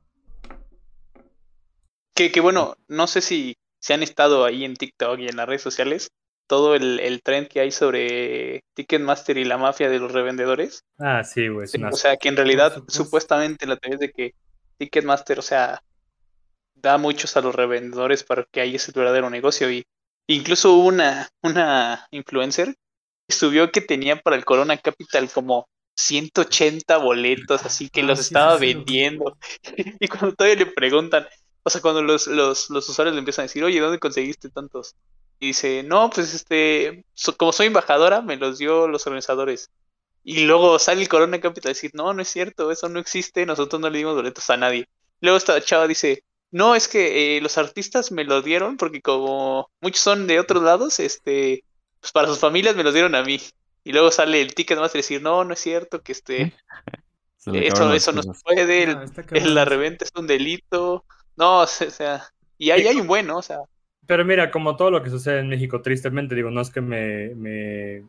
[SPEAKER 2] Que, que bueno, no sé si, si han estado ahí en TikTok y en las redes sociales, todo el, el trend que hay sobre Ticketmaster y la mafia de los revendedores.
[SPEAKER 1] Ah, sí, güey.
[SPEAKER 2] Sí, o sea, que en realidad, supuestamente la teoría es de que Ticketmaster, o sea, da muchos a los revendedores para que ahí es el verdadero negocio. Y incluso hubo una, una influencer que subió que tenía para el Corona Capital como 180 boletos, así que
[SPEAKER 4] Ah,
[SPEAKER 2] los estaba vendiendo. Y cuando todavía le preguntan, o sea, cuando los, los, los usuarios le empiezan a decir, oye, ¿dónde conseguiste tantos? Y dice, no, pues este, so- como soy embajadora, me los dio los organizadores. Y luego sale el Corona Capital a decir, no, no es cierto, eso no existe, nosotros no le dimos boletos a nadie. Luego esta chava dice, no, es que eh, los artistas me lo dieron porque como muchos son de otros lados, este, pues para sus familias me los dieron a mí. Y luego sale el Ticketmaster a decir, no, no es cierto, que este,
[SPEAKER 3] le
[SPEAKER 2] eso, eso no se puede, el-
[SPEAKER 4] está
[SPEAKER 2] el- la reventa es un delito. No, o sea, y ahí hay un bueno, o sea,
[SPEAKER 1] Pero mira, como todo lo que sucede en México, tristemente, digo, no es que me, me,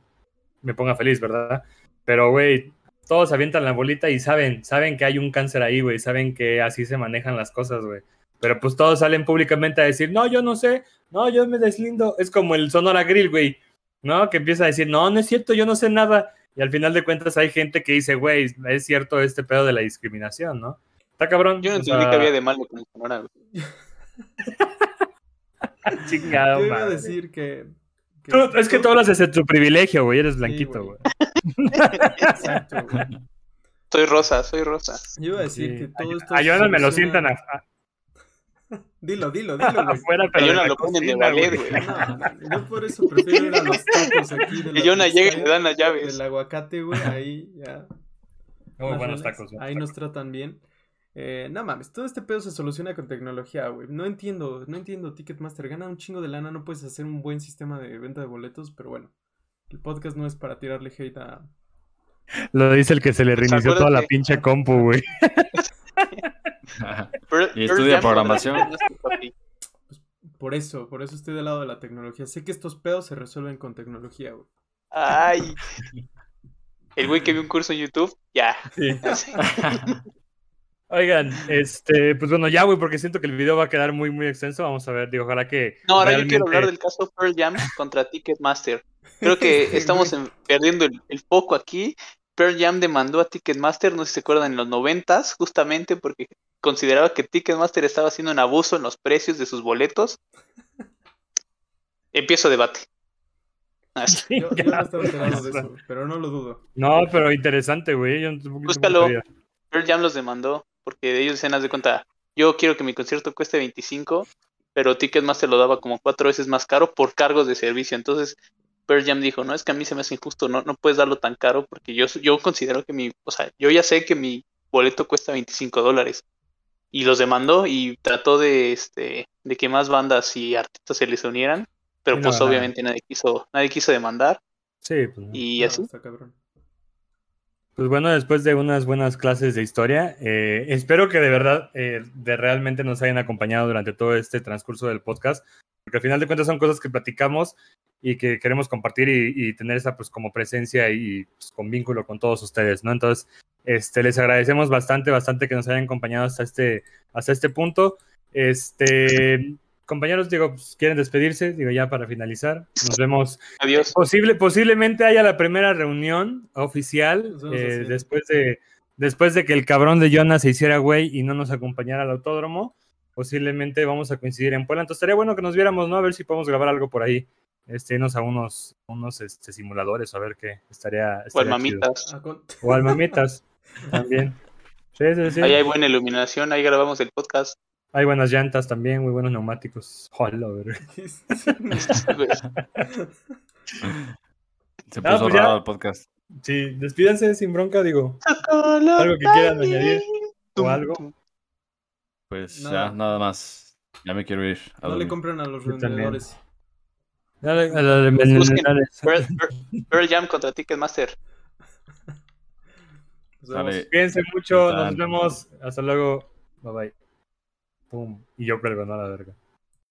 [SPEAKER 1] me ponga feliz, ¿verdad? Pero, güey, todos avientan la bolita y saben, saben que hay un cáncer ahí, güey, saben que así se manejan las cosas, güey. Pero pues todos salen públicamente a decir, no, yo no sé, no, yo me deslindo. Es como el Sonora Grill, güey, ¿no? Que empieza a decir, no, no es cierto, yo no sé nada. Y al final de cuentas hay gente que dice, güey, es cierto este pedo de la discriminación, ¿no? Está cabrón.
[SPEAKER 2] yo no entendí
[SPEAKER 1] sea,
[SPEAKER 2] que había de malo con el Sonora, güey.
[SPEAKER 1] chingado,
[SPEAKER 4] Yo iba a decir que... que-
[SPEAKER 1] Tú- es que tú hablas desde tu privilegio, güey. Eres blanquito,
[SPEAKER 4] güey.
[SPEAKER 1] güey.
[SPEAKER 4] Exacto, güey.
[SPEAKER 2] Soy rosa, soy rosa.
[SPEAKER 4] Yo iba a decir
[SPEAKER 1] Sí.
[SPEAKER 4] que todo esto...
[SPEAKER 1] A Jonah me lo sientan a- a-
[SPEAKER 4] Dilo, dilo, dilo, güey.
[SPEAKER 1] afuera, pero. la
[SPEAKER 2] lo ponen de ballet,
[SPEAKER 1] güey.
[SPEAKER 2] güey.
[SPEAKER 4] No, no, yo por eso prefiero ir a los tacos aquí de
[SPEAKER 2] Jonah llega y le dan las llaves.
[SPEAKER 4] Del aguacate, güey, ahí ya.
[SPEAKER 1] Muy buenos tacos. buenos
[SPEAKER 4] Ahí nos tratan bien. Eh, no mames, todo este pedo se soluciona con tecnología, güey. No entiendo, no entiendo Ticketmaster. Gana un chingo de lana, no puedes hacer un buen sistema de venta de boletos, pero bueno. El podcast no es para tirarle hate a...
[SPEAKER 1] Lo dice el que se le reinició toda la pinche compu, güey.
[SPEAKER 3] Y estudia programación.
[SPEAKER 2] papi.
[SPEAKER 4] Por eso, por eso estoy del lado de la tecnología. Sé que estos pedos se resuelven con tecnología, güey.
[SPEAKER 2] Ay. El güey que vio un curso en YouTube, ya.
[SPEAKER 1] Oigan, este, pues bueno, ya, güey, porque siento que el video va a quedar muy, muy extenso. Vamos a ver, digo, ojalá que.
[SPEAKER 2] No, ahora yo quiero
[SPEAKER 1] realmente-
[SPEAKER 2] hablar del caso Pearl Jam contra Ticketmaster. Creo que estamos en- perdiendo el, el foco aquí. Pearl Jam demandó a Ticketmaster, no sé si se acuerdan, en los noventas, justamente porque consideraba que Ticketmaster estaba haciendo un abuso en los precios de sus boletos. Empiezo debate. Así.
[SPEAKER 4] Yo, yo no estaba enterado de
[SPEAKER 1] Chingazo.
[SPEAKER 4] eso, pero no lo dudo.
[SPEAKER 1] No, pero interesante, güey.
[SPEAKER 2] Búscalo. Pearl Jam los demandó porque ellos decían, haz de cuenta, yo quiero que mi concierto cueste 25, pero Ticketmaster lo daba como cuatro veces más caro por cargos de servicio. Entonces, Pearl Jam dijo, no, es que a mí se me hace injusto, no, no puedes darlo tan caro porque yo, yo considero que mi, o sea, yo ya sé que mi boleto cuesta 25 dólares. Y los demandó y trató de, este, de que más bandas y artistas se les unieran, pero
[SPEAKER 1] no
[SPEAKER 2] pues obviamente nadie quiso, nadie quiso demandar
[SPEAKER 1] Sí, pues.
[SPEAKER 2] y así.
[SPEAKER 4] está cabrón.
[SPEAKER 1] Pues bueno, después de unas buenas clases de historia, eh, espero que de verdad, eh, de realmente nos hayan acompañado durante todo este transcurso del podcast, porque al final de cuentas son cosas que platicamos y que queremos compartir y, y tener esa pues como presencia y pues, con vínculo con todos ustedes, ¿no? Entonces, este, les agradecemos bastante, bastante que nos hayan acompañado hasta este, hasta este punto. Este, compañeros, digo, pues, quieren despedirse, digo ya para finalizar. Nos vemos
[SPEAKER 2] Adiós.
[SPEAKER 1] Posible, posiblemente haya la primera reunión oficial eh, después, de, después de que el cabrón de Jonas se hiciera güey y no nos acompañara al autódromo. Posiblemente vamos a coincidir en Puebla. Entonces estaría bueno que nos viéramos, ¿no? A ver si podemos grabar algo por ahí. Este, irnos a unos, unos este, simuladores, a ver qué estaría.
[SPEAKER 2] O
[SPEAKER 1] estaría
[SPEAKER 2] mamitas.
[SPEAKER 4] Ah, con-
[SPEAKER 1] chido. O al mamitas también. Sí, sí, sí.
[SPEAKER 2] Ahí hay buena iluminación, ahí grabamos el podcast.
[SPEAKER 1] Hay buenas llantas también, muy buenos neumáticos. Hola.
[SPEAKER 3] Se
[SPEAKER 1] Ah,
[SPEAKER 3] puso
[SPEAKER 1] pues ya.
[SPEAKER 3] raro el podcast.
[SPEAKER 1] Sí, despídense sin bronca, digo. ¿Algo que quieran añadir? ¿O algo?
[SPEAKER 3] Pues
[SPEAKER 4] Nada.
[SPEAKER 3] ya, nada más. Ya me quiero ir. A
[SPEAKER 4] No le compren a los
[SPEAKER 1] Yo también.
[SPEAKER 4] vendedores.
[SPEAKER 1] Dale, a la de
[SPEAKER 2] Busquen.
[SPEAKER 1] Menenales.
[SPEAKER 2] Pearl, Pearl- Pearl Jam contra Ticketmaster.
[SPEAKER 1] Cuídense mucho, nos vemos. Hasta luego. Bye bye. Pum. Y yo cuelgo, no a la verga.